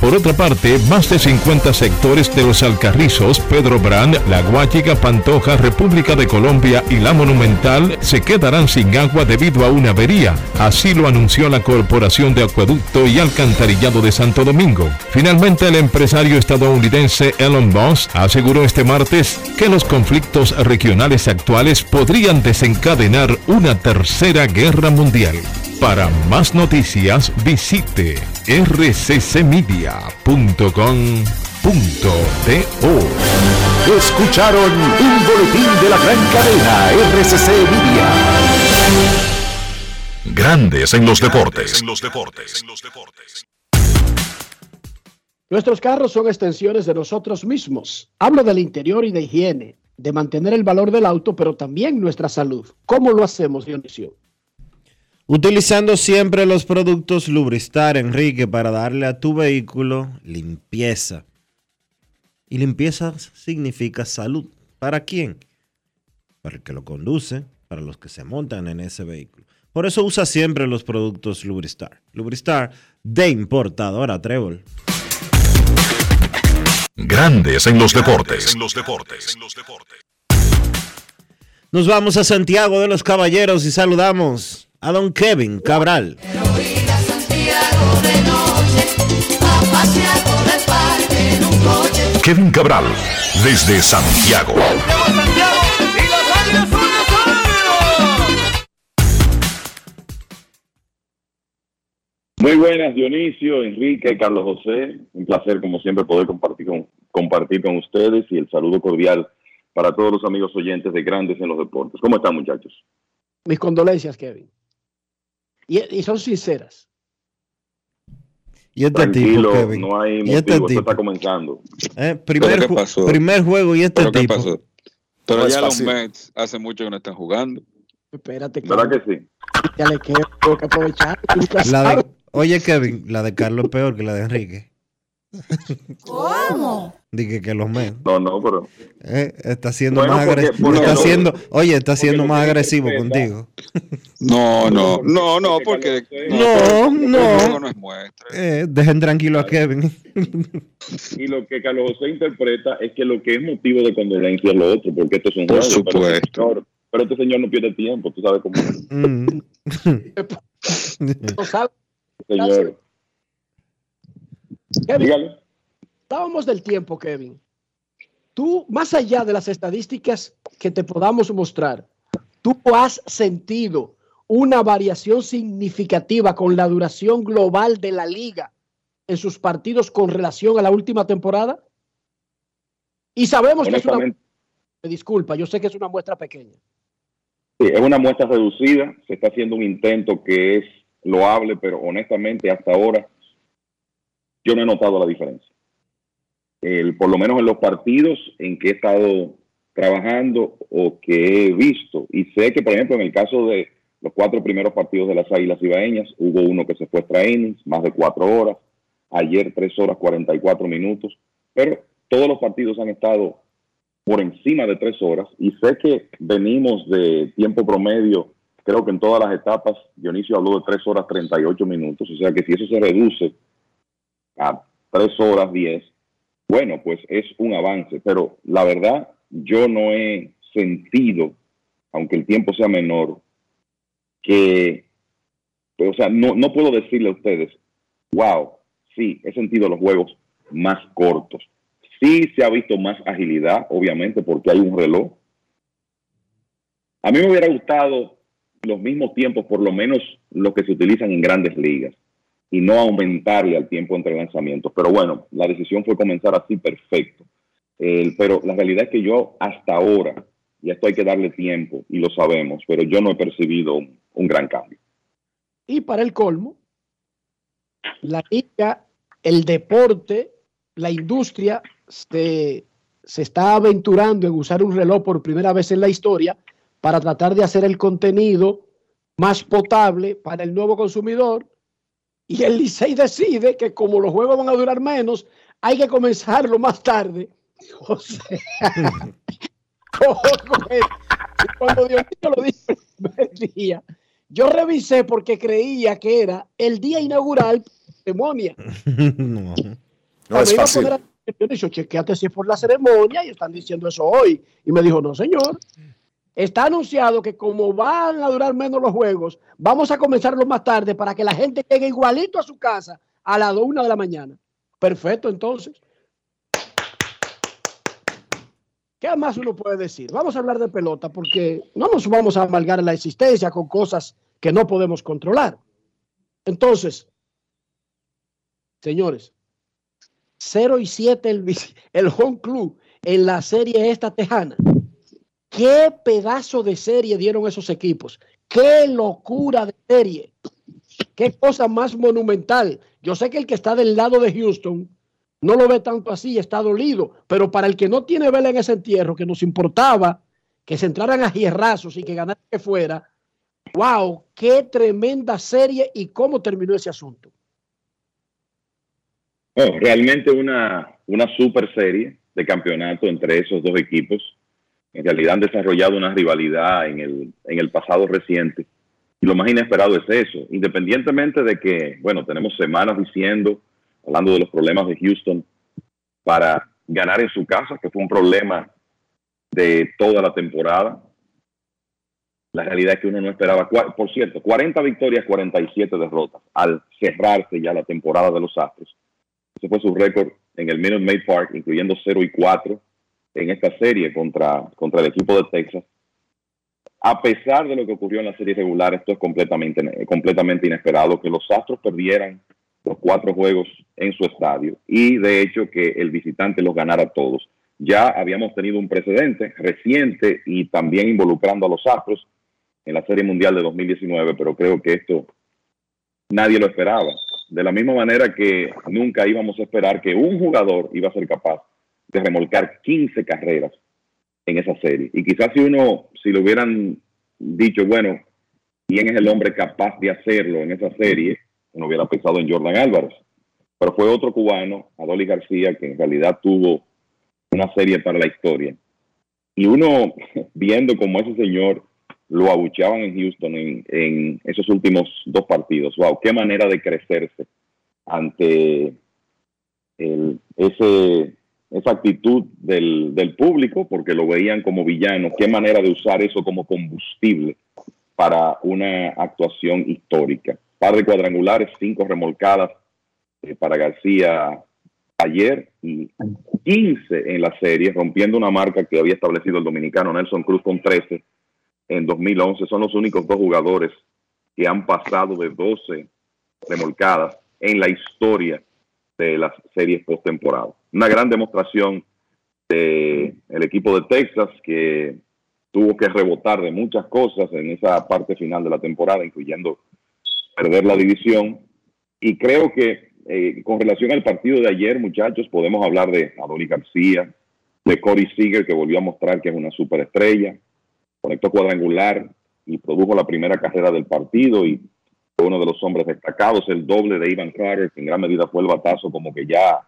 Por otra parte, más de 50 sectores de los Alcarrizos, Pedro Brand, La Guachiga, Pantoja, República de Colombia y La Monumental se quedarán sin agua debido a una avería. Así lo anunció la Corporación de Acueducto y Alcantarillado de Santo Domingo. Finalmente, el empresario estadounidense Elon Musk aseguró este martes que los conflictos regionales actuales podrían desencadenar una tercera guerra mundial. Para más noticias visite rccmedia.com.do. Escucharon un boletín de la gran cadena RCC Media. Grandes en los deportes. Nuestros carros son extensiones de nosotros mismos. Hablo del interior y de higiene, de mantener el valor del auto, pero también nuestra salud. ¿Cómo lo hacemos, Dionisio? Utilizando siempre los productos Lubristar, Enrique, para darle a tu vehículo limpieza. Y limpieza significa salud. ¿Para quién? Para el que lo conduce, para los que se montan en ese vehículo. Por eso usa siempre los productos Lubristar. Lubristar de importadora Trébol. Grandes en los deportes. Nos vamos a Santiago de los Caballeros y saludamos a don Kevin Cabral. Kevin Cabral, desde Santiago. Muy buenas, Dionisio, Enrique, Carlos José. Un placer, como siempre, poder compartir con, compartir con ustedes y el saludo cordial para todos los amigos oyentes de Grandes en los Deportes. ¿Cómo están, muchachos? Mis condolencias, Kevin. Y, y son sinceras. Y este Tranquilo, tipo, Kevin. no hay Y motivo, este esto tipo. está comenzando. Eh, primer, ¿Pero qué ju- pasó? primer juego y este ¿Pero qué tipo. pasó? Pero No ya los. Mets hace mucho que no están jugando. Espérate, ¿Verdad que sí? Ya le quedo, tengo que aprovechar. De, oye, Kevin, la de Carlos es peor que la de Enrique. ¿Cómo? Dije que los Mets. No, no, pero eh, está siendo Bueno, más agresivo. Está siendo, oye, está siendo más agresivo contigo. No, no, no, no, porque No, no. no es muestra. Eh, dejen tranquilo a Kevin. y lo que Carlos José interpreta es que lo que es motivo de condolencia es lo otro, porque esto es un Por juego. Este supuesto. señor- pero este señor no pierde tiempo, tú sabes cómo es, Mm. No sabe. señor. Kevin, Dígale. Estábamos del tiempo, Kevin. Tú, más allá de las estadísticas que te podamos mostrar, tú has sentido una variación significativa con la duración global de la liga en sus partidos con relación a la última temporada. Y sabemos que es una... Me disculpa, yo sé que es una muestra pequeña. sí, es una muestra reducida, se está haciendo un intento que es loable, pero honestamente hasta ahora yo no he notado la diferencia. El- por lo menos en los partidos en que he estado trabajando o que he visto, y sé que, por ejemplo, en el caso de los cuatro primeros partidos de las Águilas Ibaeñas, hubo uno que se fue extra innings, más de cuatro horas, ayer tres horas 44 minutos, pero todos los partidos han estado por encima de tres horas, y sé que venimos de tiempo promedio, creo que en todas las etapas, Dionisio habló de tres horas 38 minutos, o sea que si eso se reduce a tres horas 10, bueno, pues es un avance, pero la verdad yo no he sentido, aunque el tiempo sea menor, que, o sea, no, no puedo decirle a ustedes, wow, sí, he sentido los juegos más cortos. Sí se ha visto más agilidad, obviamente, porque hay un reloj. A mí me hubiera gustado los mismos tiempos, por lo menos los que se utilizan en grandes ligas y no aumentarle al tiempo entre lanzamientos. Pero bueno, la decisión fue comenzar así, perfecto. Pero la realidad es que yo hasta ahora, y esto hay que darle tiempo, y lo sabemos, pero yo no he percibido un, un gran cambio. Y para el colmo, la liga, el deporte, la industria se, se está aventurando en usar un reloj por primera vez en la historia para tratar de hacer el contenido más potable para el nuevo consumidor. Y el Licey decide que como los juegos van a durar menos, hay que comenzarlo más tarde. O sea, cuando Dionisio lo dijo el primer día, yo revisé porque creía que era el día inaugural de la ceremonia. no. No es fácil. poner a- Dionisio, chequeate si es por la ceremonia y están diciendo eso hoy. Y me dijo, no, señor. Está anunciado que como van a durar menos los juegos, vamos a comenzarlo más tarde para que la gente llegue igualito a su casa a las una de la mañana. Perfecto, entonces. ¿Qué más uno puede decir? Vamos a hablar de pelota porque no nos vamos a amalgar la existencia con cosas que no podemos controlar. Entonces, señores, 0 y 7 el, el home club en la serie esta tejana. ¿Qué pedazo de serie dieron esos equipos? ¿Qué locura de serie? ¿Qué cosa más monumental? Yo sé que el que está del lado de Houston no lo ve tanto así, está dolido, pero para el que no tiene vela en ese entierro, que nos importaba que se entraran a hierrazos y que ganara que fuera, wow, qué tremenda serie y cómo terminó ese asunto. No, realmente una, una super serie de campeonato entre esos dos equipos. En realidad han desarrollado una rivalidad en el, en el pasado reciente. Y lo más inesperado es eso, independientemente de que, bueno, tenemos semanas diciendo, hablando de los problemas de Houston, para ganar en su casa, que fue un problema de toda la temporada. La realidad es que uno no esperaba, por cierto, 40 victorias, 47 derrotas al cerrarse ya la temporada de los Astros. Ese fue su récord en el Minute Maid Park, incluyendo 0 y 4 en esta serie contra, contra el equipo de Texas. A pesar de lo que ocurrió en la serie regular, esto es completamente, completamente inesperado, que los Astros perdieran los cuatro juegos en su estadio y de hecho que el visitante los ganara todos. Ya habíamos tenido un precedente reciente y también involucrando a los Astros en la Serie Mundial de 2019, pero creo que esto nadie lo esperaba. De la misma manera que nunca íbamos a esperar que un jugador iba a ser capaz de remolcar 15 carreras en esa serie. Y quizás si uno, si lo hubieran dicho, bueno, ¿quién es el hombre capaz de hacerlo en esa serie? Uno hubiera pensado en Jordan Álvarez. Pero fue otro cubano, Adoli García, que en realidad tuvo una serie para la historia. Y uno viendo cómo ese señor lo abucheaban en Houston en, esos últimos dos partidos. Wow, qué manera de crecerse ante ese, esa actitud del, del, público, porque lo veían como villano. Qué manera de usar eso como combustible para una actuación histórica. Par de cuadrangulares, cinco remolcadas eh, para García ayer y 15 en la serie, rompiendo una marca que había establecido el dominicano Nelson Cruz con 13 en 2011. Son los únicos dos jugadores que han pasado de 12 remolcadas en la historia de las series postemporada. Una gran demostración del el equipo de Texas que tuvo que rebotar de muchas cosas en esa parte final de la temporada, incluyendo perder la división. Y creo que eh, con relación al partido de ayer, muchachos, podemos hablar de Adonis García, de Corey Seager, que volvió a mostrar que es una superestrella, conectó cuadrangular y produjo la primera carrera del partido y uno de los hombres destacados, el doble de Ivan Carter, en gran medida fue el batazo como que ya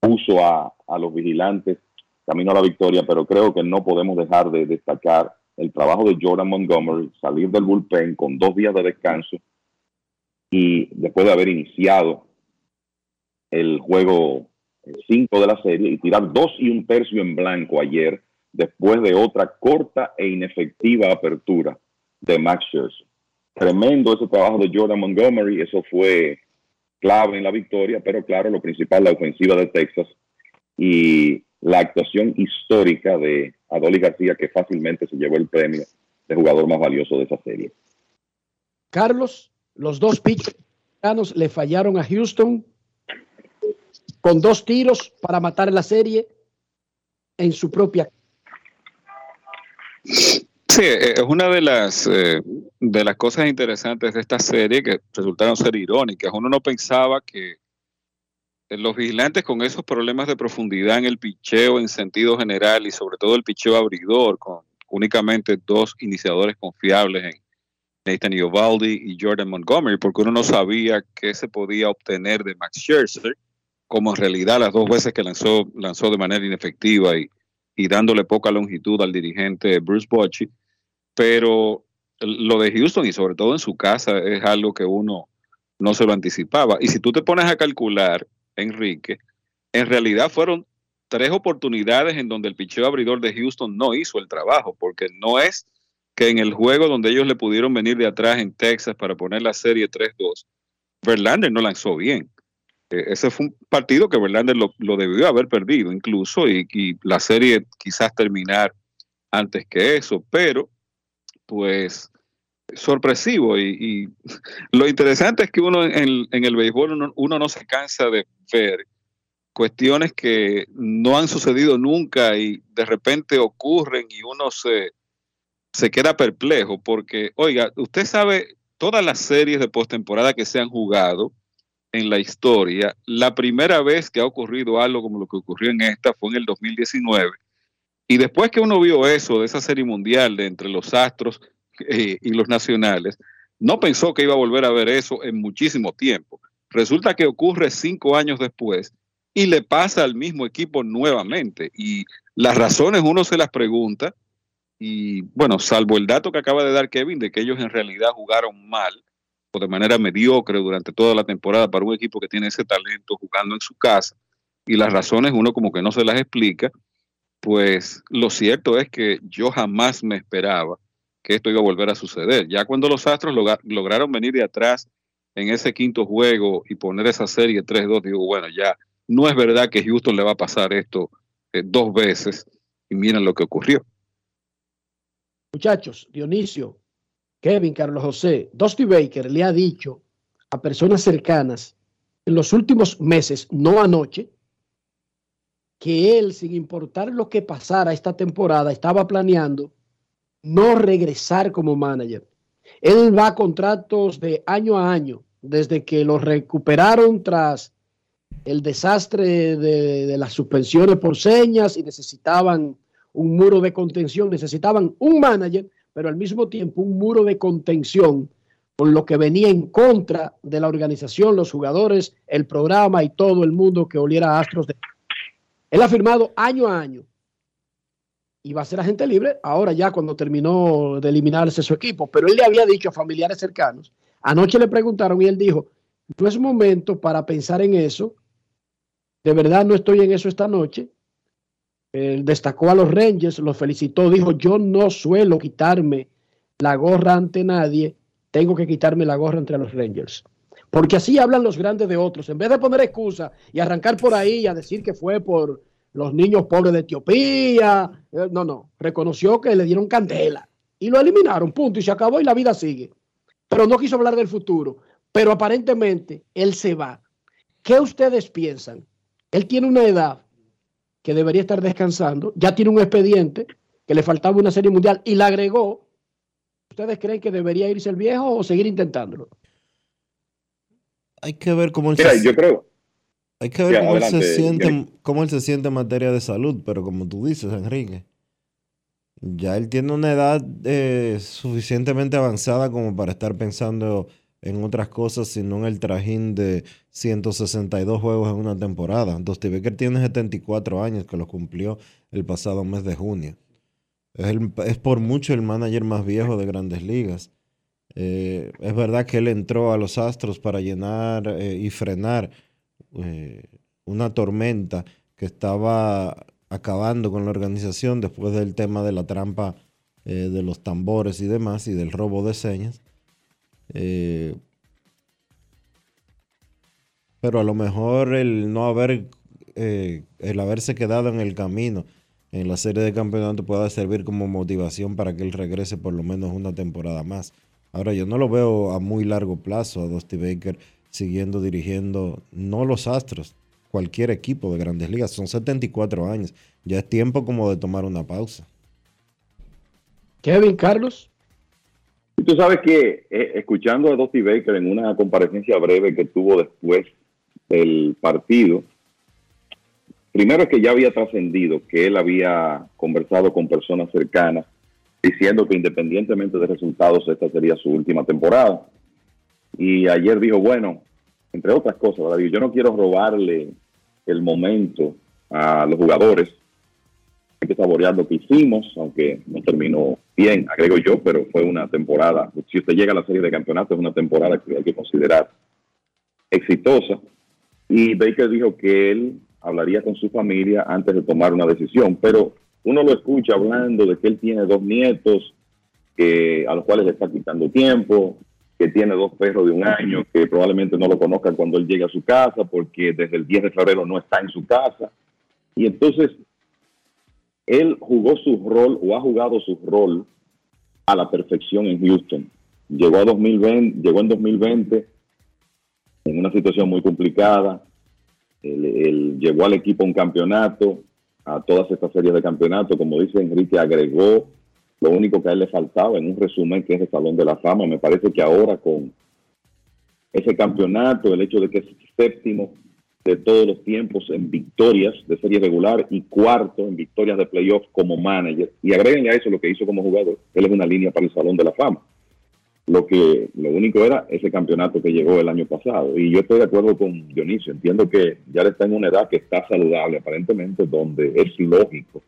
puso a, a los vigilantes camino a la victoria, pero creo que no podemos dejar de destacar el trabajo de Jordan Montgomery, salir del bullpen con dos días de descanso y después de haber iniciado el juego 5 de la serie y tirar dos y un tercio en blanco ayer después de otra corta e inefectiva apertura de Max Scherzer. Tremendo ese trabajo de Jordan Montgomery, eso fue clave en la victoria, pero claro, lo principal, la ofensiva de Texas y la actuación histórica de Adoli García, que fácilmente se llevó el premio de jugador más valioso de esa serie. Carlos, los dos pitchers le fallaron a Houston con dos tiros para matar la serie en su propia Sí, eh, es una de las, eh, de las cosas interesantes de esta serie que resultaron ser irónicas. Uno no pensaba que los vigilantes con esos problemas de profundidad en el picheo en sentido general y sobre todo el picheo abridor, con únicamente dos iniciadores confiables en Nathan Iovaldi y Jordan Montgomery, porque uno no sabía qué se podía obtener de Max Scherzer, como en realidad las dos veces que lanzó, lanzó de manera inefectiva y, y dándole poca longitud al dirigente Bruce Bochy, pero lo de Houston y sobre todo en su casa es algo que uno no se lo anticipaba. Y si tú te pones a calcular, Enrique, en realidad fueron tres oportunidades en donde el picheo abridor de Houston no hizo el trabajo, porque no es que en el juego donde ellos le pudieron venir de atrás en Texas para poner la serie 3-2, Verlander no lanzó bien. Eh, ese fue un partido que Verlander lo, debió haber perdido incluso y, la serie quizás terminar antes que eso, pero pues sorpresivo y, lo interesante es que uno en, el béisbol uno, no se cansa de ver cuestiones que no han sucedido nunca y de repente ocurren y uno se, se queda perplejo porque, oiga, usted sabe todas las series de postemporada que se han jugado, en la historia. La primera vez que ha ocurrido algo como lo que ocurrió en esta fue en el 2019. Y después que uno vio eso de esa serie mundial entre los Astros eh, y los Nacionales, no pensó que iba a volver a ver eso en muchísimo tiempo. Resulta que ocurre cinco años después y le pasa al mismo equipo nuevamente. Y las razones uno se las pregunta. Y bueno, salvo el dato que acaba de dar Kevin de que ellos en realidad jugaron mal, de manera mediocre durante toda la temporada para un equipo que tiene ese talento jugando en su casa y las razones uno como que no se las explica, pues lo cierto es que yo jamás me esperaba que esto iba a volver a suceder. Ya cuando los Astros lograron venir de atrás en ese quinto juego y poner esa serie 3-2, digo, bueno, ya no es verdad que Houston le va a pasar esto eh, dos veces y miren lo que ocurrió. Muchachos, Dionisio, Kevin, Carlos José, Dusty Baker le ha dicho a personas cercanas en los últimos meses, no anoche, que él, sin importar lo que pasara esta temporada, estaba planeando no regresar como manager. Él va a contratos de año a año, desde que lo recuperaron tras el desastre de, las suspensiones por señas y necesitaban un muro de contención, necesitaban un manager, pero al mismo tiempo un muro de contención con lo que venía en contra de la organización, los jugadores, el programa y todo el mundo que oliera a Astros. De... Él ha firmado año a año y va a ser agente libre ahora ya cuando terminó de eliminarse su equipo. Pero él le había dicho a familiares cercanos, anoche le preguntaron y él dijo, no es momento para pensar en eso, de verdad no estoy en eso esta noche. Él destacó a los Rangers, los felicitó, dijo, yo no suelo quitarme la gorra ante nadie, tengo que quitarme la gorra entre los Rangers. Porque así hablan los grandes de otros. En vez de poner excusa y arrancar por ahí y a decir que fue por los niños pobres de Etiopía. Eh, no, no, reconoció que le dieron candela y lo eliminaron, punto, y se acabó y la vida sigue. Pero no quiso hablar del futuro. Pero aparentemente él se va. ¿Qué ustedes piensan? Él tiene una edad que debería estar descansando, ya tiene un expediente que le faltaba una serie mundial y la agregó. ¿Ustedes creen que debería irse el viejo o seguir intentándolo? Hay que ver cómo él Mira, yo creo, hay que ver cómo, él se siente, cómo él se siente en materia de salud, pero como tú dices, Enrique, ya él tiene una edad eh, suficientemente avanzada como para estar pensando en otras cosas, sino en el trajín de 162 juegos en una temporada. Dusty Baker tiene 74 años, que lo cumplió el pasado mes de junio. Es, es por mucho el manager más viejo de grandes ligas. Eh, es verdad que él entró a los Astros para llenar eh, y frenar eh, una tormenta que estaba acabando con la organización después del tema de la trampa de los tambores y demás y del robo de señas. Pero a lo mejor el no haber, el haberse quedado en el camino en la serie de campeonato pueda servir como motivación para que él regrese por lo menos una temporada más. Ahora yo no lo veo a muy largo plazo a Dusty Baker siguiendo dirigiendo, no los Astros, cualquier equipo de grandes ligas. Son 74 años. Ya es tiempo como de tomar una pausa. Kevin, Carlos. Y tú sabes que eh, escuchando a Dusty Baker en una comparecencia breve que tuvo después del partido, primero es que ya había trascendido que él había conversado con personas cercanas diciendo que independientemente de resultados esta sería su última temporada y ayer dijo, bueno, entre otras cosas, yo no quiero robarle el momento a los jugadores. Hay que saborear lo que hicimos, aunque no terminó bien, agrego yo, pero fue una temporada, si usted llega a la serie de campeonatos, es una temporada que hay que considerar exitosa. Y Baker dijo que él hablaría con su familia antes de tomar una decisión, pero uno lo escucha hablando de que él tiene dos nietos que, a los cuales le está quitando tiempo, que tiene dos perros de un año, que probablemente no lo conozcan cuando él llegue a su casa, porque desde el 10 de febrero no está en su casa. Y entonces, él jugó su rol o ha jugado su rol a la perfección en Houston. Llegó, a 2020, llegó en 2020 en una situación muy complicada. Él, llevó al equipo a un campeonato, a todas estas series de campeonato. Como dice Enrique, agregó lo único que a él le faltaba en un resumen que es el Salón de la Fama. Me parece que ahora con ese campeonato, el hecho de que es séptimo de todos los tiempos en victorias de serie regular y cuarto en victorias de playoff como manager. Y agreguen a eso lo que hizo como jugador. Él es una línea para el Salón de la Fama. Lo que lo único era ese campeonato que llegó el año pasado. Y yo estoy de acuerdo con Dionisio. Entiendo que ya está en una edad que está saludable, aparentemente, donde es lógico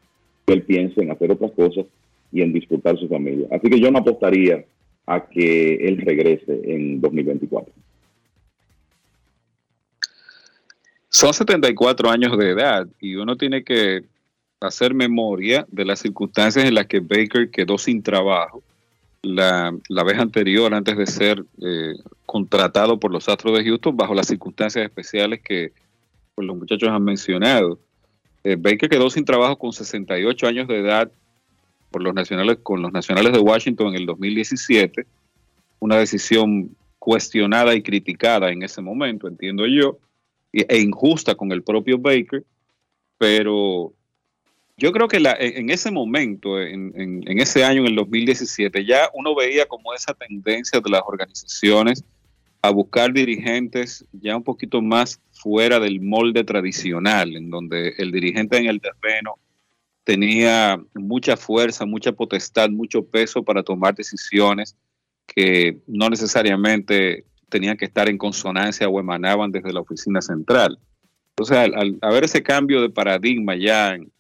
que él piense en hacer otras cosas y en disfrutar su familia. Así que yo no apostaría a que él regrese en 2024. Son 74 años de edad y uno tiene que hacer memoria de las circunstancias en las que Baker quedó sin trabajo la, la vez anterior, antes de ser eh, contratado por los Astros de Houston, bajo las circunstancias especiales que pues, los muchachos han mencionado. Eh, Baker quedó sin trabajo con 68 años de edad por los nacionales, con los nacionales de Washington en el 2017, una decisión cuestionada y criticada en ese momento, entiendo yo, e injusta con el propio Baker, pero yo creo que la, en ese momento, en, en, ese año, en el 2017, ya uno veía como esa tendencia de las organizaciones a buscar dirigentes ya un poquito más fuera del molde tradicional, en donde el dirigente en el terreno tenía mucha fuerza, mucha potestad, mucho peso para tomar decisiones que no necesariamente tenían que estar en consonancia o emanaban desde la oficina central. Entonces, al, haber ese cambio de paradigma ya en,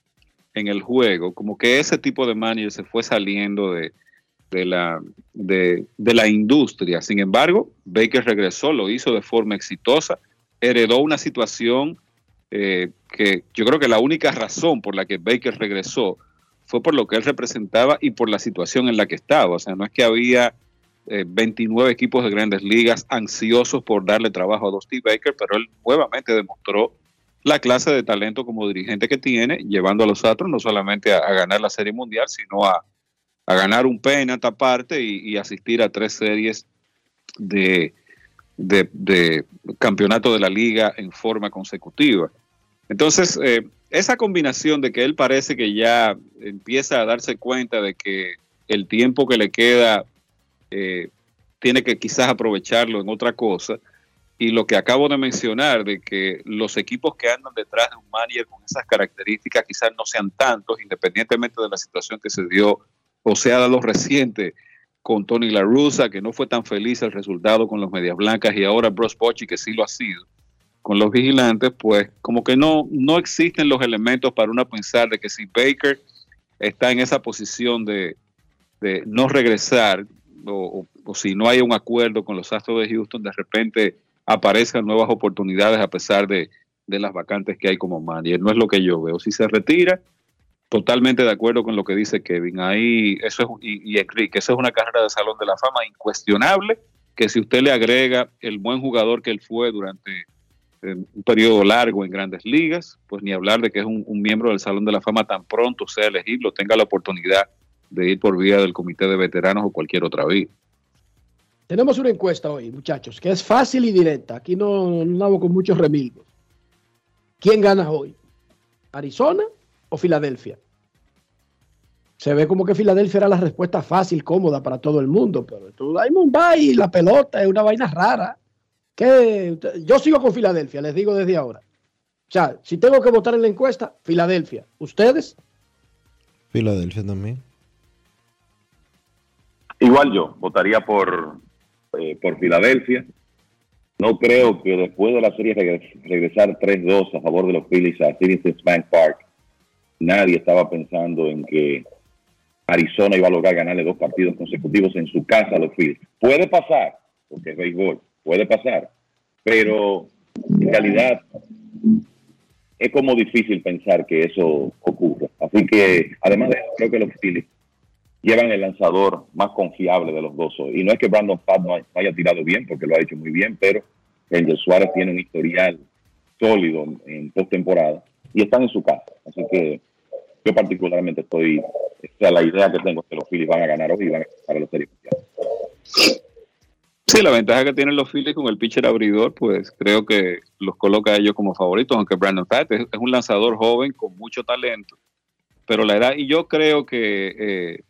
el juego, como que ese tipo de manager se fue saliendo de, la, de, la industria. Sin embargo, Baker regresó, lo hizo de forma exitosa, heredó una situación eh, que yo creo que la única razón por la que Baker regresó fue por lo que él representaba y por la situación en la que estaba. O sea, no es que había 29 eh, equipos de grandes ligas ansiosos por darle trabajo a Dusty Baker, pero él nuevamente demostró la clase de talento como dirigente que tiene, llevando a los Astros no solamente a, ganar la Serie Mundial, sino a, ganar un pennant aparte y, y asistir a tres series de, de, campeonato de la liga en forma consecutiva. Entonces, eh, esa combinación de que él parece que ya empieza a darse cuenta de que el tiempo que le queda eh, tiene que quizás aprovecharlo en otra cosa. Y lo que acabo de mencionar, de que los equipos que andan detrás de un manager con esas características quizás no sean tantos, independientemente de la situación que se dio o sea dado reciente con Tony La Russa, que no fue tan feliz el resultado con los Medias Blancas, y ahora Bros Bochy, que sí lo ha sido con los vigilantes, pues como que no, no existen los elementos para uno pensar de que si Baker está en esa posición de, de no regresar, o, si no hay un acuerdo con los Astros de Houston, de repente aparezcan nuevas oportunidades a pesar de, las vacantes que hay como manager. No es lo que yo veo. Si se retira, totalmente de acuerdo con lo que dice Kevin. Ahí, eso es, y, y Enrique, eso es una carrera de Salón de la Fama incuestionable, que si usted le agrega el buen jugador que él fue durante eh, un periodo largo en grandes ligas, pues ni hablar de que es un, un miembro del Salón de la Fama tan pronto sea elegible tenga la oportunidad de ir por vía del comité de veteranos o cualquier otra vía. Tenemos una encuesta hoy, muchachos, que es fácil y directa. Aquí no, no hago con muchos remilgos. ¿Quién gana hoy? ¿Arizona o Filadelfia? Se ve como que Filadelfia era la respuesta fácil, cómoda para todo el mundo, pero tú hay Mumbai y la pelota es una vaina rara. Que yo sigo con Filadelfia, les digo desde ahora. O sea, si tengo que votar en la encuesta, Filadelfia. ¿Ustedes? Filadelfia también. Igual yo, votaría por, eh, por Filadelfia. No creo que después de la serie regresar 3-2 a favor de los Phillies a Citizens Bank Park, nadie estaba pensando en que Arizona iba a lograr ganarle dos partidos consecutivos en su casa a los Phillies. Puede pasar, porque es béisbol, puede pasar, pero en realidad es como difícil pensar que eso ocurra. Así que, además de eso, creo que los Phillies llevan el lanzador más confiable de los dos hoy. Y no es que Brandon Paz no, haya tirado bien, porque lo ha hecho muy bien, pero Angel Suárez tiene un historial sólido en postemporada y están en su casa. Así que yo particularmente estoy, esa la idea que tengo que los Phillies van a ganar hoy y van a para los series Sí, la ventaja que tienen los Phillies con el pitcher abridor, pues creo que los coloca a ellos como favoritos, aunque Brandon Paz es, un lanzador joven con mucho talento, pero la edad, y yo creo que eh,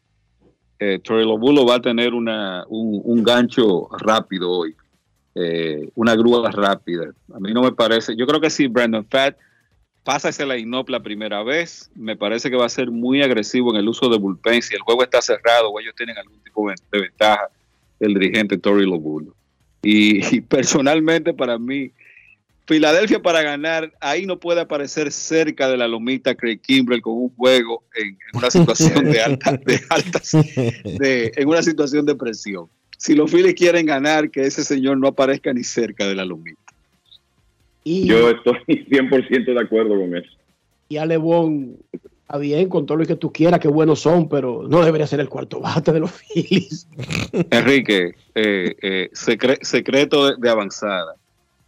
eh, Lobulo va a tener una, un, gancho rápido hoy, eh, una grúa rápida. A mí no me parece, yo creo que si Brandon Fat pasa ese line-up la primera vez, me parece que va a ser muy agresivo en el uso de bullpen. Si el juego está cerrado o ellos tienen algún tipo de ventaja, el dirigente Tori Lobulo. y personalmente para mí, Filadelfia para ganar, ahí no puede aparecer cerca de la lomita Craig Kimbrell con un juego en, una situación de alta, de altas, de, en una situación de presión. Si los Phillies quieren ganar, que ese señor no aparezca ni cerca de la lomita. Y, Yo estoy 100% de acuerdo con eso. Y a Lebón, Está bien, con todo lo que tú quieras, que buenos son, pero no debería ser el cuarto bate de los Phillies. Enrique, eh, eh, secre- secreto de, de avanzada.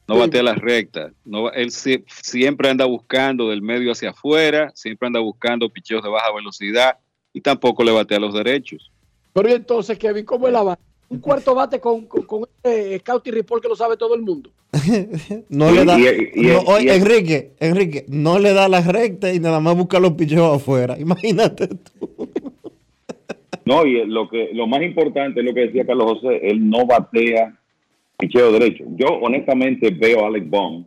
No batea las rectas. No, va- él sie- siempre anda buscando del medio hacia afuera, siempre anda buscando picheos de baja velocidad y tampoco le batea los derechos. Pero y entonces, Kevin, ¿cómo es la vaina? Un cuarto bate con, con, con este Scouting Report que lo sabe todo el mundo. No Y- le da. y- y- no, y- oye, y- Enrique, Enrique, no le da la recta y nada más busca los picheos afuera. Imagínate. tú. No, y lo que lo más importante es lo que decía Carlos José, él no batea picheo derecho. Yo honestamente veo a Alex Bond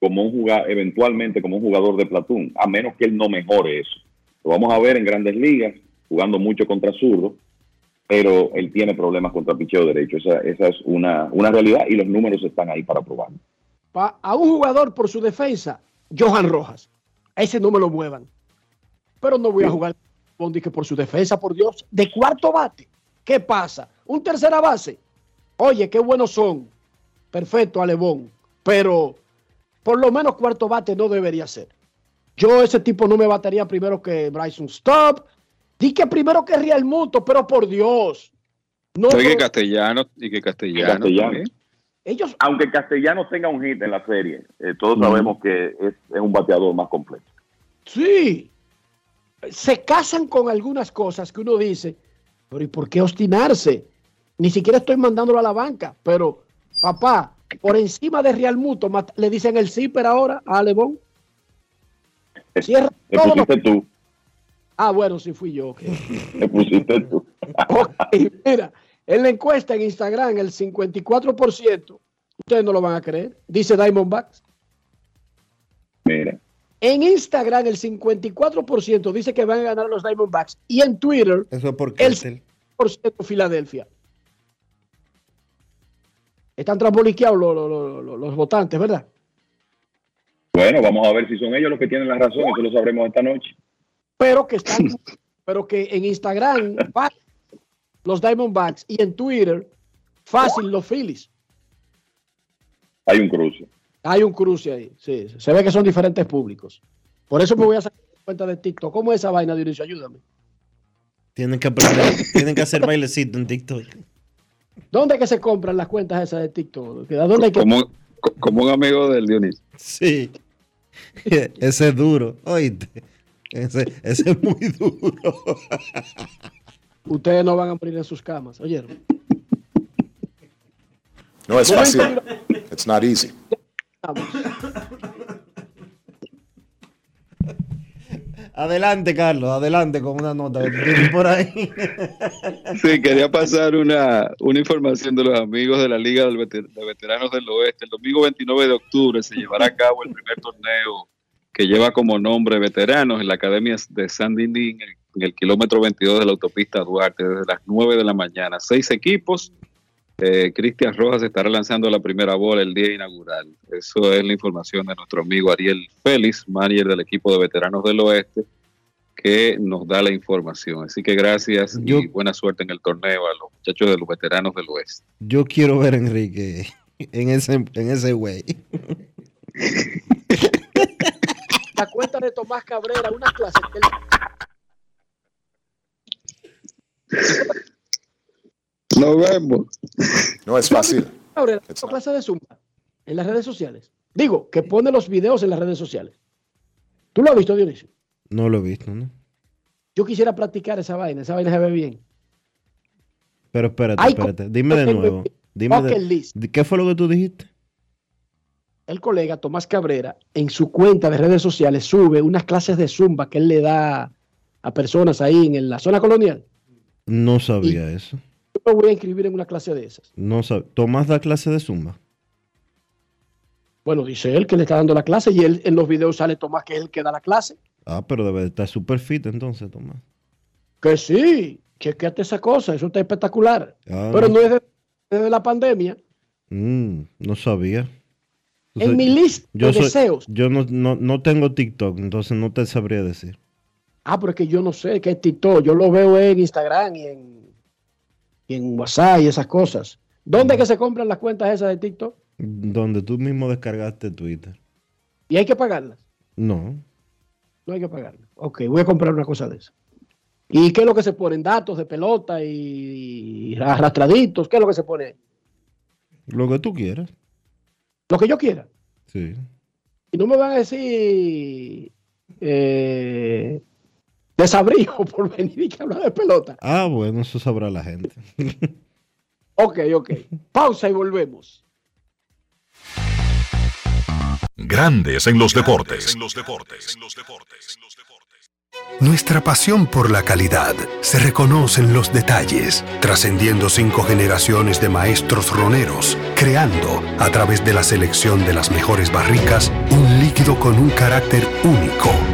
como un jugador, eventualmente como un jugador de platón, a menos que él no mejore eso. Lo vamos a ver en grandes ligas, jugando mucho contra zurdo, pero él tiene problemas contra picheo derecho. Esa, esa es una, una realidad y los números están ahí para probarlo. Pa- a un jugador por su defensa, Johan Rojas. A ese no me lo muevan. Pero no voy a jugar Bondi que por su defensa, por Dios. De cuarto bate. ¿Qué pasa? Un tercera base. Oye, qué buenos son. Perfecto, Alebón. Pero por lo menos cuarto bate no debería ser. Yo ese tipo no me batería primero que Bryson Stop. Di que primero que Real Muto, pero por Dios. No, Oye, que no, castellano y que castellano. Castellano. ellos Aunque Castellanos tenga un hit en la serie, eh, todos sabemos que es, es un bateador más completo. Sí. Se casan con algunas cosas que uno dice, pero ¿y por qué obstinarse? Ni siquiera estoy mandándolo a la banca, pero papá, por encima de Real Muto, le dicen el zipper ahora a Alebón. Cierra lo- pusiste tú, Ah, bueno, sí fui yo. ok. le pusiste tú. Ok, mira, en la encuesta en Instagram, el 54%, ustedes no lo van a creer, dice Diamondbacks. Mira. En Instagram, el 54% dice que van a ganar los Diamondbacks. Y en Twitter, Eso es porque el 5% Filadelfia. Están trasboliqueados los, los- los- los- los votantes, ¿verdad? Bueno, vamos a ver si son ellos los que tienen la razón, eso lo sabremos esta noche. Pero que están, pero que en Instagram, los Diamondbacks y en Twitter, fácil los Phillies. Hay un cruce. Hay un cruce ahí. Sí, se ve que son diferentes públicos. Por eso me voy a sacar cuenta de TikTok. ¿Cómo es esa vaina, Dionisio? Ayúdame. Tienen que aprender, tienen que hacer bailecito en TikTok. ¿Dónde es que se compran las cuentas esas de TikTok? ¿A dónde hay que Como, como un amigo del Dionisio. Sí. Ese es duro, oíste. Ese, ese es muy duro. Ustedes no van a morir en sus camas. ¿Oyeron? No es fácil. It's not easy. Adelante, Carlos, adelante con una nota que por ahí. Sí, quería pasar una, una información de los amigos de la Liga de Veteranos del Oeste. El domingo 29 de octubre se llevará a cabo el primer torneo que lleva como nombre Veteranos en la Academia de San Dindín, en el kilómetro 22 de la autopista Duarte, desde las 9 de la mañana. Seis equipos. Eh, Cristian Rojas estará lanzando la primera bola el día inaugural. Eso es la información de nuestro amigo Ariel Félix, manager del equipo de Veteranos del Oeste que nos da la información. Así que gracias y buena suerte en el torneo a los muchachos de los veteranos del oeste. Yo quiero ver a Enrique en ese, en ese güey. La cuenta de Tomás Cabrera, una clase que él Nos vemos. No es fácil. Cabrera, una clase de Zumba en las redes sociales. Digo, que pone los videos en las redes sociales. ¿Tú lo has visto, Dionisio? No lo he visto, ¿no? Yo quisiera practicar esa vaina. Esa vaina se ve bien. Pero espérate, espérate. Dime de nuevo. Dime de- Bucket list. ¿de ¿Qué fue lo que tú dijiste? El colega Tomás Cabrera, en su cuenta de redes sociales, sube unas clases de Zumba que él le da a personas ahí en la zona colonial. No sabía eso. Me voy a inscribir en una clase de esas. No sab- Tomás da clase de zumba. Bueno, dice él que le está dando la clase y él en los videos sale Tomás que es el que da la clase. Ah, pero debe de estar súper fit entonces, Tomás. Que sí, chequeate esa cosa, eso está espectacular. Ah, Pero no es de- desde la pandemia. mm, no sabía. En mi lista yo de soy- deseos. Yo no, no, no tengo TikTok, entonces no te sabría decir. Ah, pero es que yo no sé qué es TikTok. Yo lo veo en Instagram y en, y en WhatsApp y esas cosas. ¿Dónde es que se compran las cuentas esas de TikTok? Donde tú mismo descargaste Twitter. Y hay que pagarlas. No. No, hay que pagarlo. Ok, voy a comprar una cosa de esa. ¿Y qué es lo que se ponen? Datos de pelota y arrastraditos. ¿Qué es lo que se pone? Lo que tú quieras. Lo que yo quiera. Sí. Y no me van a decir eh, desabrigo por venir y que hablar de pelota. Ah, bueno, eso sabrá la gente. ok, ok. Pausa y volvemos. Grandes en los deportes. Nuestra pasión por la calidad se reconoce en los detalles, trascendiendo cinco generaciones de maestros roneros, creando, a través de la selección de las mejores barricas, un líquido con un carácter único,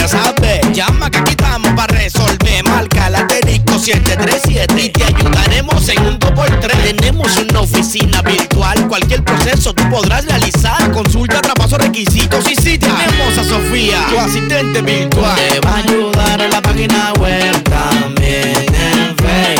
quieras saber, llama que aquí estamos para resolver. Marca la asterisco 737 y te ayudaremos en un 2x3. Tenemos una oficina virtual, cualquier proceso tú podrás realizar. Consulta, traspaso, requisitos y si tenemos a Sofía, tu asistente virtual. Te va a ayudar en la página web también en Facebook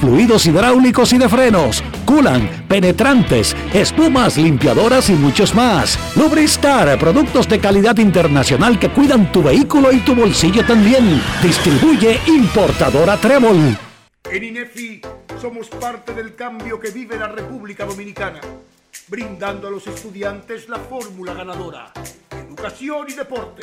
fluidos hidráulicos y de frenos, culan, penetrantes, espumas, limpiadoras y muchos más. Lubristar, productos de calidad internacional que cuidan tu vehículo y tu bolsillo también. Distribuye importadora Trébol. En INEFI somos parte del cambio que vive la República Dominicana, brindando a los estudiantes la fórmula ganadora. Educación y deporte,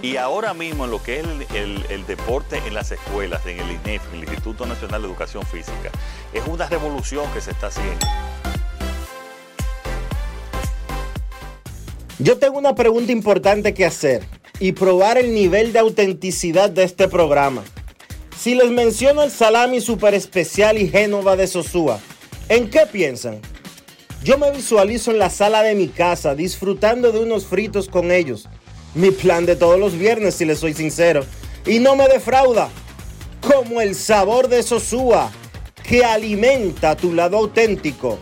Y ahora mismo en lo que es el, deporte en las escuelas, en el INEF, el Instituto Nacional de Educación Física, es una revolución que se está haciendo. Yo tengo una pregunta importante que hacer y probar el nivel de autenticidad de este programa. Si les menciono el salami super especial y Génova de Sosúa, ¿en qué piensan? Yo me visualizo en la sala de mi casa disfrutando de unos fritos con ellos. Mi plan de todos los viernes, si les soy sincero. Y no me defrauda. Como el sabor de Sosúa, que alimenta tu lado auténtico.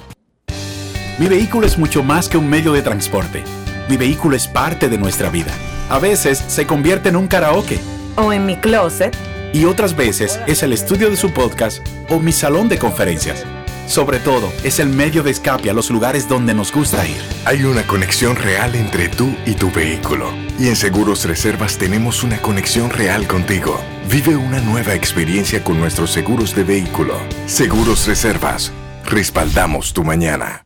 Mi vehículo es mucho más que un medio de transporte. Mi vehículo es parte de nuestra vida. A veces se convierte en un karaoke O en mi closet. y otras veces es el estudio de su podcast o mi salón de conferencias. Sobre todo, es el medio de escape a los lugares donde nos gusta ir. Hay una conexión real entre tú y tu vehículo. Y en Seguros Reservas tenemos una conexión real contigo. Vive una nueva experiencia con nuestros seguros de vehículo. Seguros Reservas. Respaldamos tu mañana.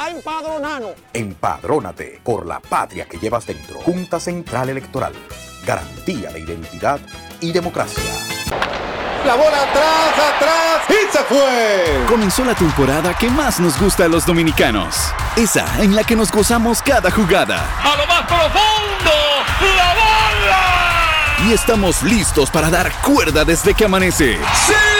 a empadronarnos. Empadrónate por la patria que llevas dentro. Junta Central Electoral. Garantía de identidad y democracia. La bola atrás, atrás y se fue. Comenzó la temporada que más nos gusta a los dominicanos. Esa en la que nos gozamos cada jugada. A lo más profundo, la bola. Y estamos listos para dar cuerda desde que amanece. ¡Señores!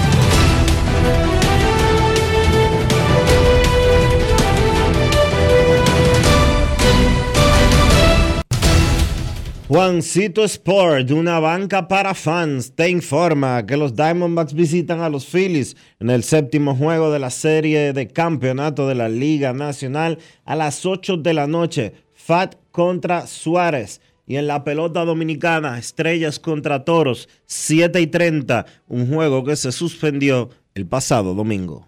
Juancito Sport, una banca para fans, te informa que los Diamondbacks visitan a los Phillies en el séptimo juego de la serie de campeonato de la Liga Nacional a las 8 de la noche. Fat contra Suárez. Y en la pelota dominicana, Estrellas contra Toros, 7 y 30, un juego que se suspendió el pasado domingo.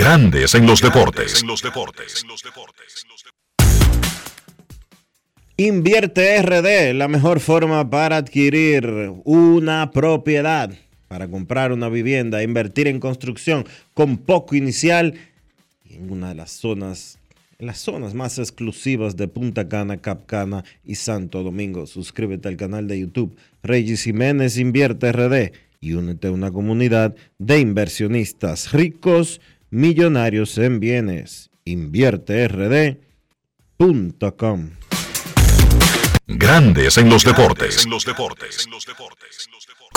Grandes en los deportes. Invierte RD, la mejor forma para adquirir una propiedad, para comprar una vivienda, invertir en construcción con poco inicial en una de las zonas, en las zonas más exclusivas de Punta Cana, Capcana y Santo Domingo. Suscríbete al canal de YouTube Reyes Jiménez Invierte RD y únete a una comunidad de inversionistas ricos, millonarios en bienes. InvierteRD.com. Grandes en los deportes.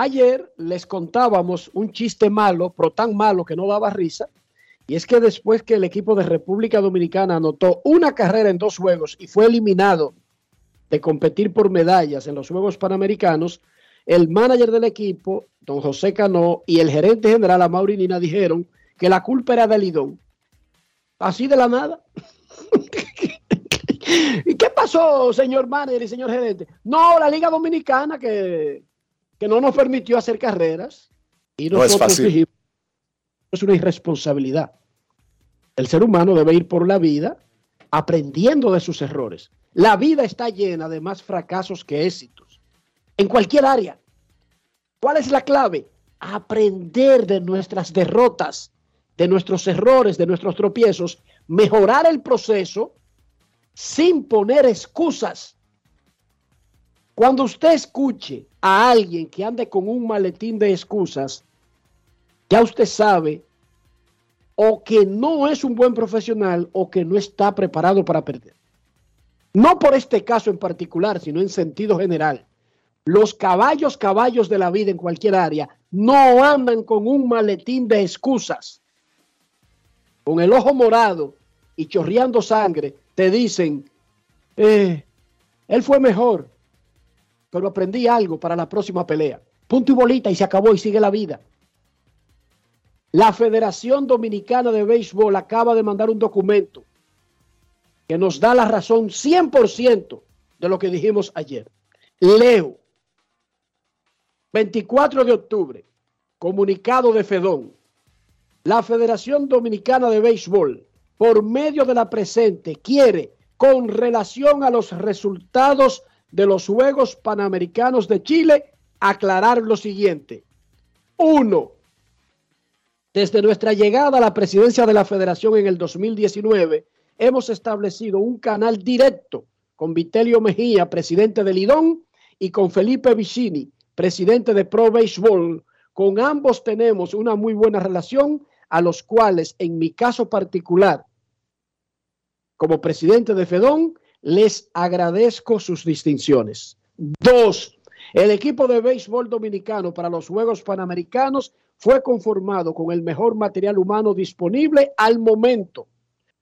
Ayer les contábamos un chiste malo, pero tan malo que no daba risa. Y es que después que el equipo de República Dominicana anotó una carrera en dos juegos y fue eliminado de competir por medallas en los Juegos Panamericanos, el manager del equipo, don José Cano, y el gerente general, Amaury Nina, dijeron que la culpa era de Lidón. Así de la nada. ¿Y qué pasó, señor manager y señor gerente? No, la Liga Dominicana que que no nos permitió hacer carreras. Y No es nosotros fácil. dijimos, es una irresponsabilidad. El ser humano debe ir por la vida aprendiendo de sus errores. La vida está llena de más fracasos que éxitos. En cualquier área. ¿Cuál es la clave? Aprender de nuestras derrotas, de nuestros errores, de nuestros tropiezos, mejorar el proceso sin poner excusas. Cuando usted escuche a alguien que ande con un maletín de excusas, ya usted sabe o que no es un buen profesional o que no está preparado para perder. No por este caso en particular, sino en sentido general. Los caballos, caballos de la vida en cualquier área, no andan con un maletín de excusas. Con el ojo morado y chorreando sangre, te dicen, eh, él fue mejor, pero aprendí algo para la próxima pelea. Punto y bolita y se acabó y sigue la vida. La Federación Dominicana de Béisbol acaba de mandar un documento que nos da la razón 100% de lo que dijimos ayer. Leo, 24 de octubre, comunicado de Fedón. La Federación Dominicana de Béisbol, por medio de la presente, quiere, con relación a los resultados de los Juegos Panamericanos de Chile, aclarar lo siguiente. Uno, desde nuestra llegada a la presidencia de la federación en el 2019, hemos establecido un canal directo con Vitelio Mejía, presidente del IDON, y con Felipe Vicini, presidente de Pro Baseball. Con ambos tenemos una muy buena relación, a los cuales, en mi caso particular, como presidente de Fedón, les agradezco sus distinciones. Dos, el equipo de béisbol dominicano para los Juegos Panamericanos fue conformado con el mejor material humano disponible al momento,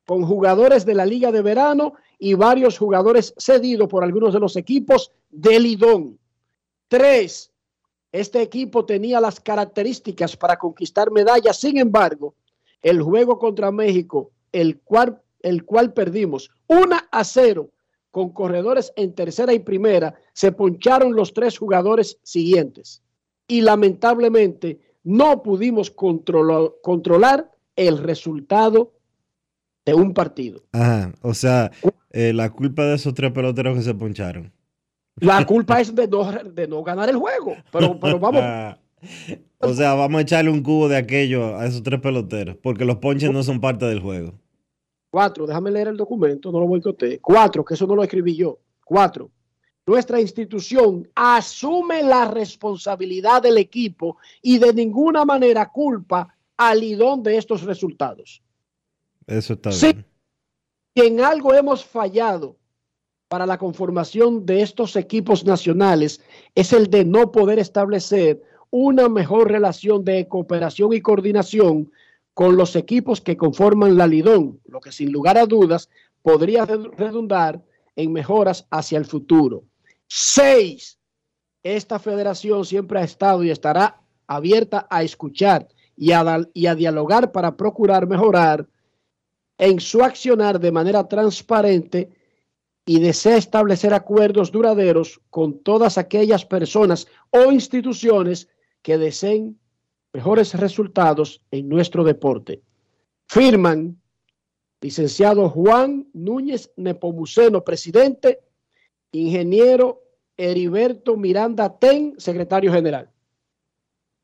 con jugadores de la Liga de Verano y varios jugadores cedidos por algunos de los equipos del Lidón. Tres, este equipo tenía las características para conquistar medallas, sin embargo, el juego contra México, el cual, el cual perdimos 1 a 0 con corredores en tercera y primera, se poncharon los tres jugadores siguientes. Y lamentablemente no pudimos controlo- controlar el resultado de un partido. Ajá, o sea, eh, la culpa de esos tres peloteros que se poncharon. La culpa es de no, de no ganar el juego. Pero, pero vamos, o sea, vamos a echarle un cubo de aquello a esos tres peloteros, porque los ponches no son parte del juego. Cuatro, déjame leer el documento, no lo boicoteé. Cuatro, que eso no lo escribí yo. Cuatro, nuestra institución asume la responsabilidad del equipo y de ninguna manera culpa al idón de estos resultados. Eso está Sí. bien. Si en algo hemos fallado para la conformación de estos equipos nacionales es el de no poder establecer una mejor relación de cooperación y coordinación con los equipos que conforman la Lidón, lo que sin lugar a dudas podría re- redundar en mejoras hacia el futuro. Seis, esta federación siempre ha estado y estará abierta a escuchar y a, y a dialogar para procurar mejorar en su accionar de manera transparente y desea establecer acuerdos duraderos con todas aquellas personas o instituciones que deseen mejores resultados en nuestro deporte. Firman licenciado Juan Núñez Nepomuceno, presidente, ingeniero Heriberto Miranda Ten, secretario general.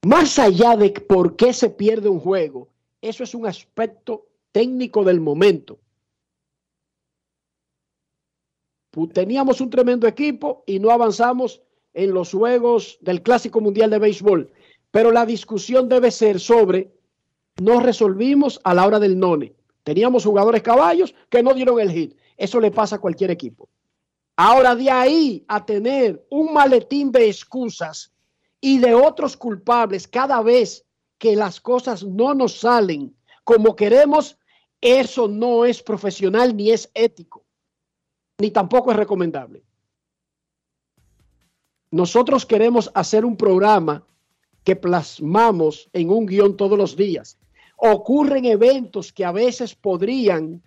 Más allá de por qué se pierde un juego, eso es un aspecto técnico del momento. Teníamos un tremendo equipo y no avanzamos en los juegos del Clásico Mundial de Béisbol, pero la discusión debe ser sobre no resolvimos a la hora del none. Teníamos jugadores caballos que no dieron el hit. Eso le pasa a cualquier equipo. Ahora de ahí a tener un maletín de excusas y de otros culpables cada vez que las cosas no nos salen como queremos, eso no es profesional ni es ético, ni tampoco es recomendable. Nosotros queremos hacer un programa que plasmamos en un guion todos los días. Ocurren eventos que a veces podrían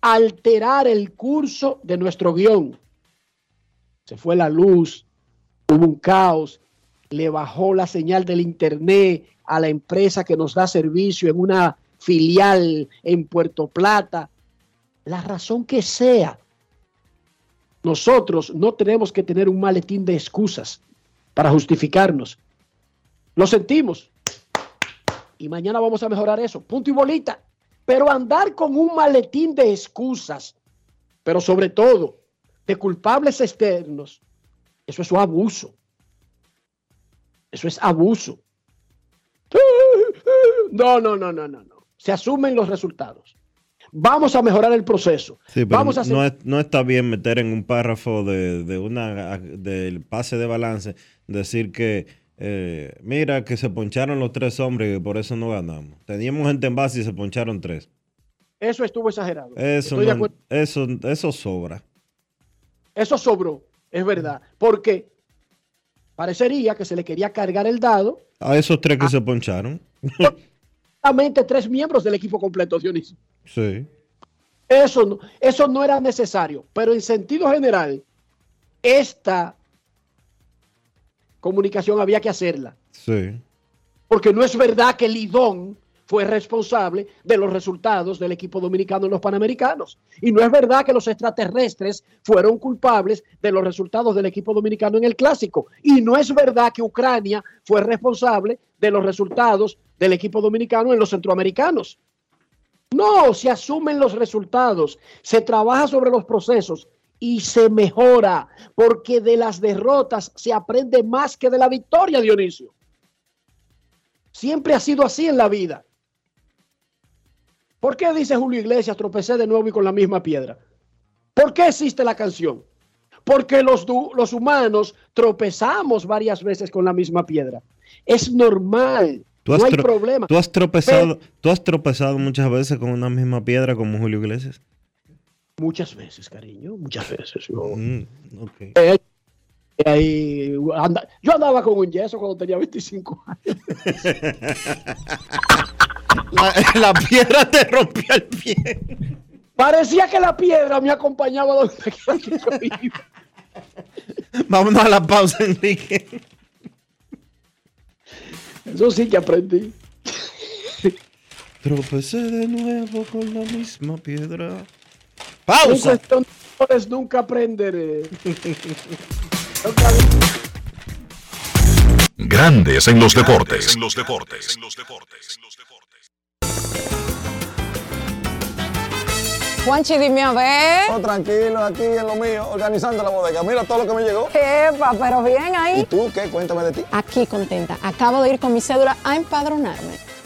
alterar el curso de nuestro guion. Se fue la luz, hubo un caos, le bajó la señal del internet a la empresa que nos da servicio en una filial en Puerto Plata, la razón que sea. Nosotros no tenemos que tener un maletín de excusas para justificarnos. Lo sentimos. Y mañana vamos a mejorar eso. Punto y bolita. Pero andar con un maletín de excusas, pero sobre todo de culpables externos, eso es un abuso. Eso es abuso. No, no, no, no, no, no. Se asumen los resultados. Vamos a mejorar el proceso. Sí, pero Vamos a hacer- no, es- no está bien meter en un párrafo de, de una del pase de balance, decir que eh, mira que se poncharon los tres hombres y por eso no ganamos. Teníamos gente en base y se poncharon tres. Eso estuvo exagerado. Eso, no- eso, eso sobra. Eso sobró, es verdad. Porque parecería que se le quería cargar el dado A esos tres Ah. que se poncharon. solamente tres miembros del equipo completo, Dionisio. Sí. Eso no, eso no era necesario, pero en sentido general, esta comunicación había que hacerla, Sí. porque no es verdad que Lidón fue responsable de los resultados del equipo dominicano en los Panamericanos. Y no es verdad que los extraterrestres fueron culpables de los resultados del equipo dominicano en el Clásico. Y no es verdad que Ucrania fue responsable de los resultados del equipo dominicano en los centroamericanos. No, se asumen los resultados, se trabaja sobre los procesos y se mejora, porque de las derrotas se aprende más que de la victoria, Dionisio. Siempre ha sido así en la vida. ¿Por qué dice Julio Iglesias, tropecé de nuevo y con la misma piedra? ¿Por qué existe la canción? Porque los, los humanos tropezamos varias veces con la misma piedra. Es normal, ¿Tú no hay problema. tú has tropezado, tú has tropezado muchas veces con una misma piedra como Julio Iglesias. Muchas veces, cariño, muchas veces. Yo, Mm, ok. Eh, ahí, anda- yo andaba con un yeso cuando tenía 25 años. La, la piedra te rompió el pie. Parecía que la piedra me acompañaba donde quiera que yo iba. Vámonos a la pausa, Enrique. Eso sí que aprendí. Tropecé de nuevo con la misma piedra. En Pausa. valores nunca aprenderé. Grandes en los deportes. En los deportes. Juanchi, dime a ver. Oh, tranquilo, aquí en lo mío, organizando la bodega. Mira todo lo que me llegó. Epa, pero bien ¿Y ahí. tú qué? Cuéntame de ti. Aquí contenta. Acabo de ir con mi cédula a empadronarme.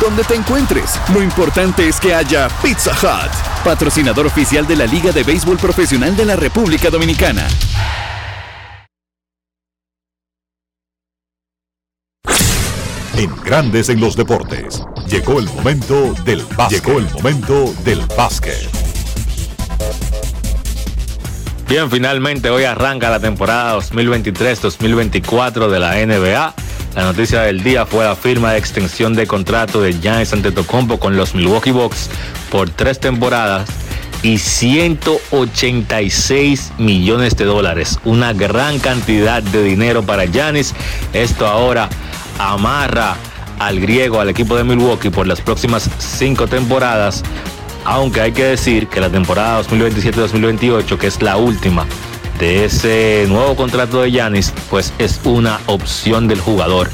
Donde te encuentres, lo importante es que haya Pizza Hut, patrocinador oficial de la Liga de Béisbol Profesional de la República Dominicana. En Grandes en los deportes. Llegó el momento del básquet. Llegó el momento del básquet. Bien, finalmente hoy arranca la temporada 2023-2024 de la NBA. La noticia del día fue la firma de extensión de contrato de Giannis Antetokounmpo con los Milwaukee Bucks por tres temporadas y 186 millones de dólares. Una gran cantidad de dinero para Giannis. Esto ahora amarra al griego, al equipo de Milwaukee por las próximas cinco temporadas. Aunque hay que decir que la temporada 2027-2028, que es la última de ese nuevo contrato de Yanis, pues es una opción del jugador.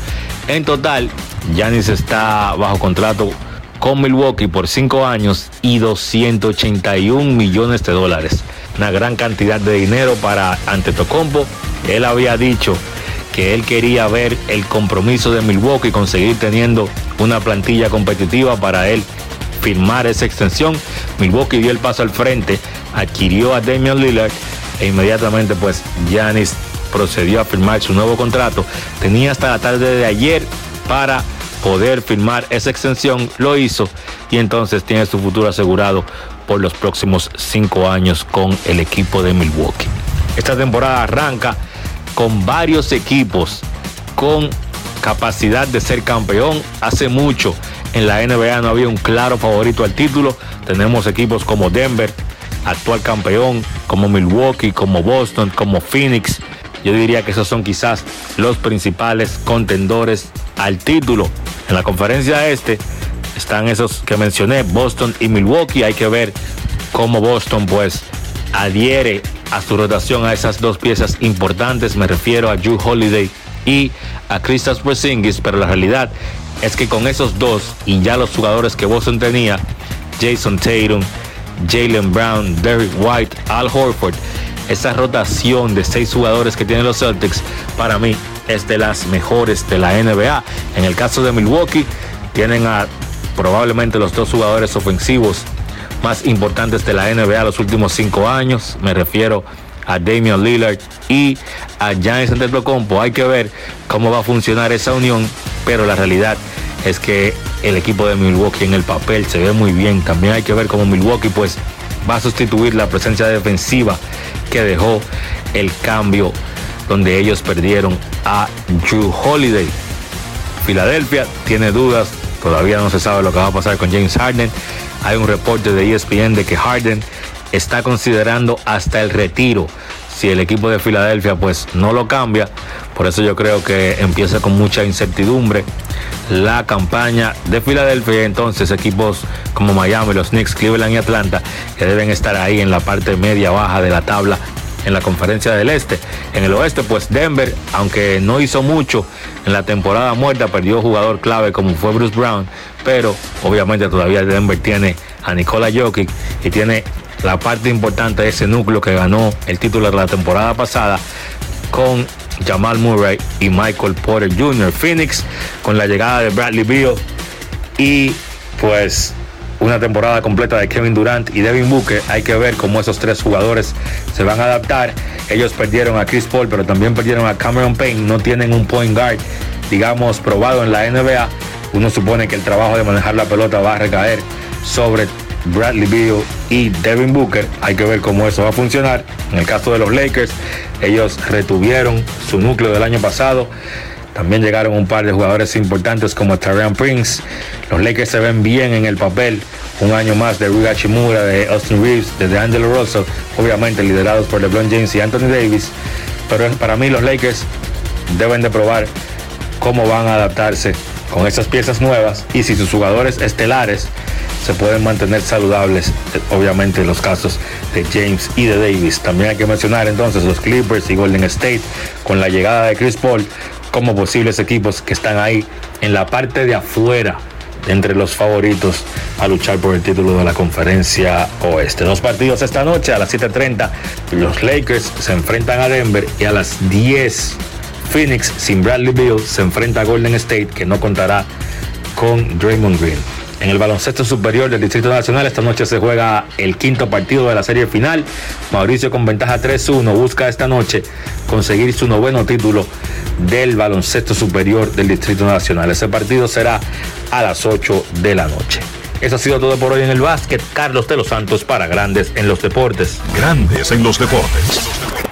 En total, Yanis está bajo contrato con Milwaukee por 5 años y 281 millones de dólares. Una gran cantidad de dinero para Antetokounmpo. Él había dicho que él quería ver el compromiso de Milwaukee conseguir teniendo una plantilla competitiva para él firmar esa extensión. Milwaukee dio el paso al frente, adquirió a Damian Lillard e inmediatamente pues Giannis procedió a firmar su nuevo contrato. Tenía hasta la tarde de ayer para poder firmar esa extensión, lo hizo y entonces tiene su futuro asegurado por los próximos cinco años con el equipo de Milwaukee. Esta temporada arranca con varios equipos con capacidad de ser campeón. Hace mucho en la NBA no había un claro favorito al título. Tenemos equipos como Denver, actual campeón, como Milwaukee, como Boston, como Phoenix. Yo diría que esos son quizás los principales contendores al título. En la conferencia este están esos que mencioné, Boston y Milwaukee. Hay que ver cómo Boston pues adhiere a su rotación a esas dos piezas importantes. Me refiero a Drew Holiday y a Kristaps Porzingis, pero la realidad es que con esos dos y ya los jugadores que Boston tenía, Jason Tatum, Jalen Brown, Derrick White, Al Horford, esa rotación de seis jugadores que tienen los Celtics, para mí es de las mejores de la NBA. En el caso de Milwaukee, tienen a probablemente los dos jugadores ofensivos más importantes de la NBA los últimos cinco años. Me refiero a Damian Lillard y a Giannis Antetokounmpo. Hay que ver cómo va a funcionar esa unión, pero la realidad es que el equipo de Milwaukee en el papel se ve muy bien. También hay que ver cómo Milwaukee pues va a sustituir la presencia defensiva que dejó el cambio donde ellos perdieron a Drew Holiday. Filadelfia tiene dudas, todavía no se sabe lo que va a pasar con James Harden. Hay un reporte de ESPN de que Harden está considerando hasta el retiro si el equipo de Filadelfia pues no lo cambia. Por eso yo creo que empieza con mucha incertidumbre la campaña de Filadelfia. Entonces equipos como Miami, los Knicks, Cleveland y Atlanta que deben estar ahí en la parte media baja de la tabla en la conferencia del este. En el oeste, pues Denver, aunque no hizo mucho en la temporada muerta, perdió jugador clave como fue Bruce Brown, pero obviamente todavía Denver tiene a Nikola Jokic y tiene la parte importante de ese núcleo que ganó el título de la temporada pasada con Jamal Murray y Michael Porter Jr. Phoenix con la llegada de Bradley Beal y pues una temporada completa de Kevin Durant y Devin Booker. Hay que ver cómo esos tres jugadores se van a adaptar. Ellos perdieron a Chris Paul, pero también perdieron a Cameron Payne. No tienen un point guard, digamos, probado en la NBA. Uno supone que el trabajo de manejar la pelota va a recaer sobre Bradley Beal y Devin Booker. Hay que ver cómo eso va a funcionar. En el caso de los Lakers, ellos retuvieron su núcleo del año pasado. También llegaron un par de jugadores importantes como Tarian Prince. Los Lakers se ven bien en el papel. Un año más de Rui Hachimura, de Austin Reeves, de Angelo Russell, obviamente liderados por LeBron James y Anthony Davis. Pero para mí los Lakers deben de probar cómo van a adaptarse con esas piezas nuevas y si sus jugadores estelares se pueden mantener saludables, eh, obviamente en los casos de James y de Davis. También hay que mencionar entonces los Clippers y Golden State con la llegada de Chris Paul como posibles equipos que están ahí en la parte de afuera entre los favoritos a luchar por el título de la conferencia oeste. Dos partidos esta noche a las 7.30. Los Lakers se enfrentan a Denver y a las 10 Phoenix sin Bradley Beal se enfrenta a Golden State que no contará con Draymond Green. En el baloncesto superior del Distrito Nacional esta noche se juega el quinto partido de la serie final. Mauricio con ventaja 3-1 busca esta noche conseguir su noveno título del baloncesto superior del Distrito Nacional. Ese partido será a las 8 de la noche. Eso ha sido todo por hoy en el básquet. Carlos de los Santos para Grandes en los Deportes. Grandes en los Deportes.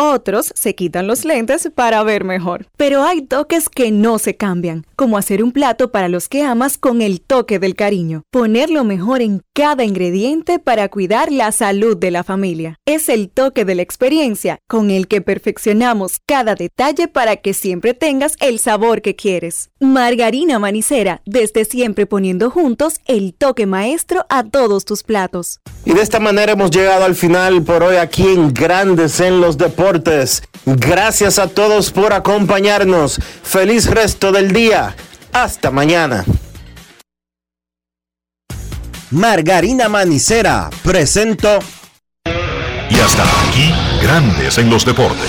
Otros se quitan los lentes para ver mejor. Pero hay toques que no se cambian, como hacer un plato para los que amas con el toque del cariño. Poner lo mejor en cada ingrediente para cuidar la salud de la familia. Es el toque de la experiencia con el que perfeccionamos cada detalle para que siempre tengas el sabor que quieres. Margarina Manicera, desde siempre poniendo juntos el toque maestro a todos tus platos. Y de esta manera hemos llegado al final por hoy aquí en Grandes en los Deportes deportes. Gracias a todos por acompañarnos. Feliz resto del día. Hasta mañana. Margarina Manicera presento. Y hasta aquí, grandes en los deportes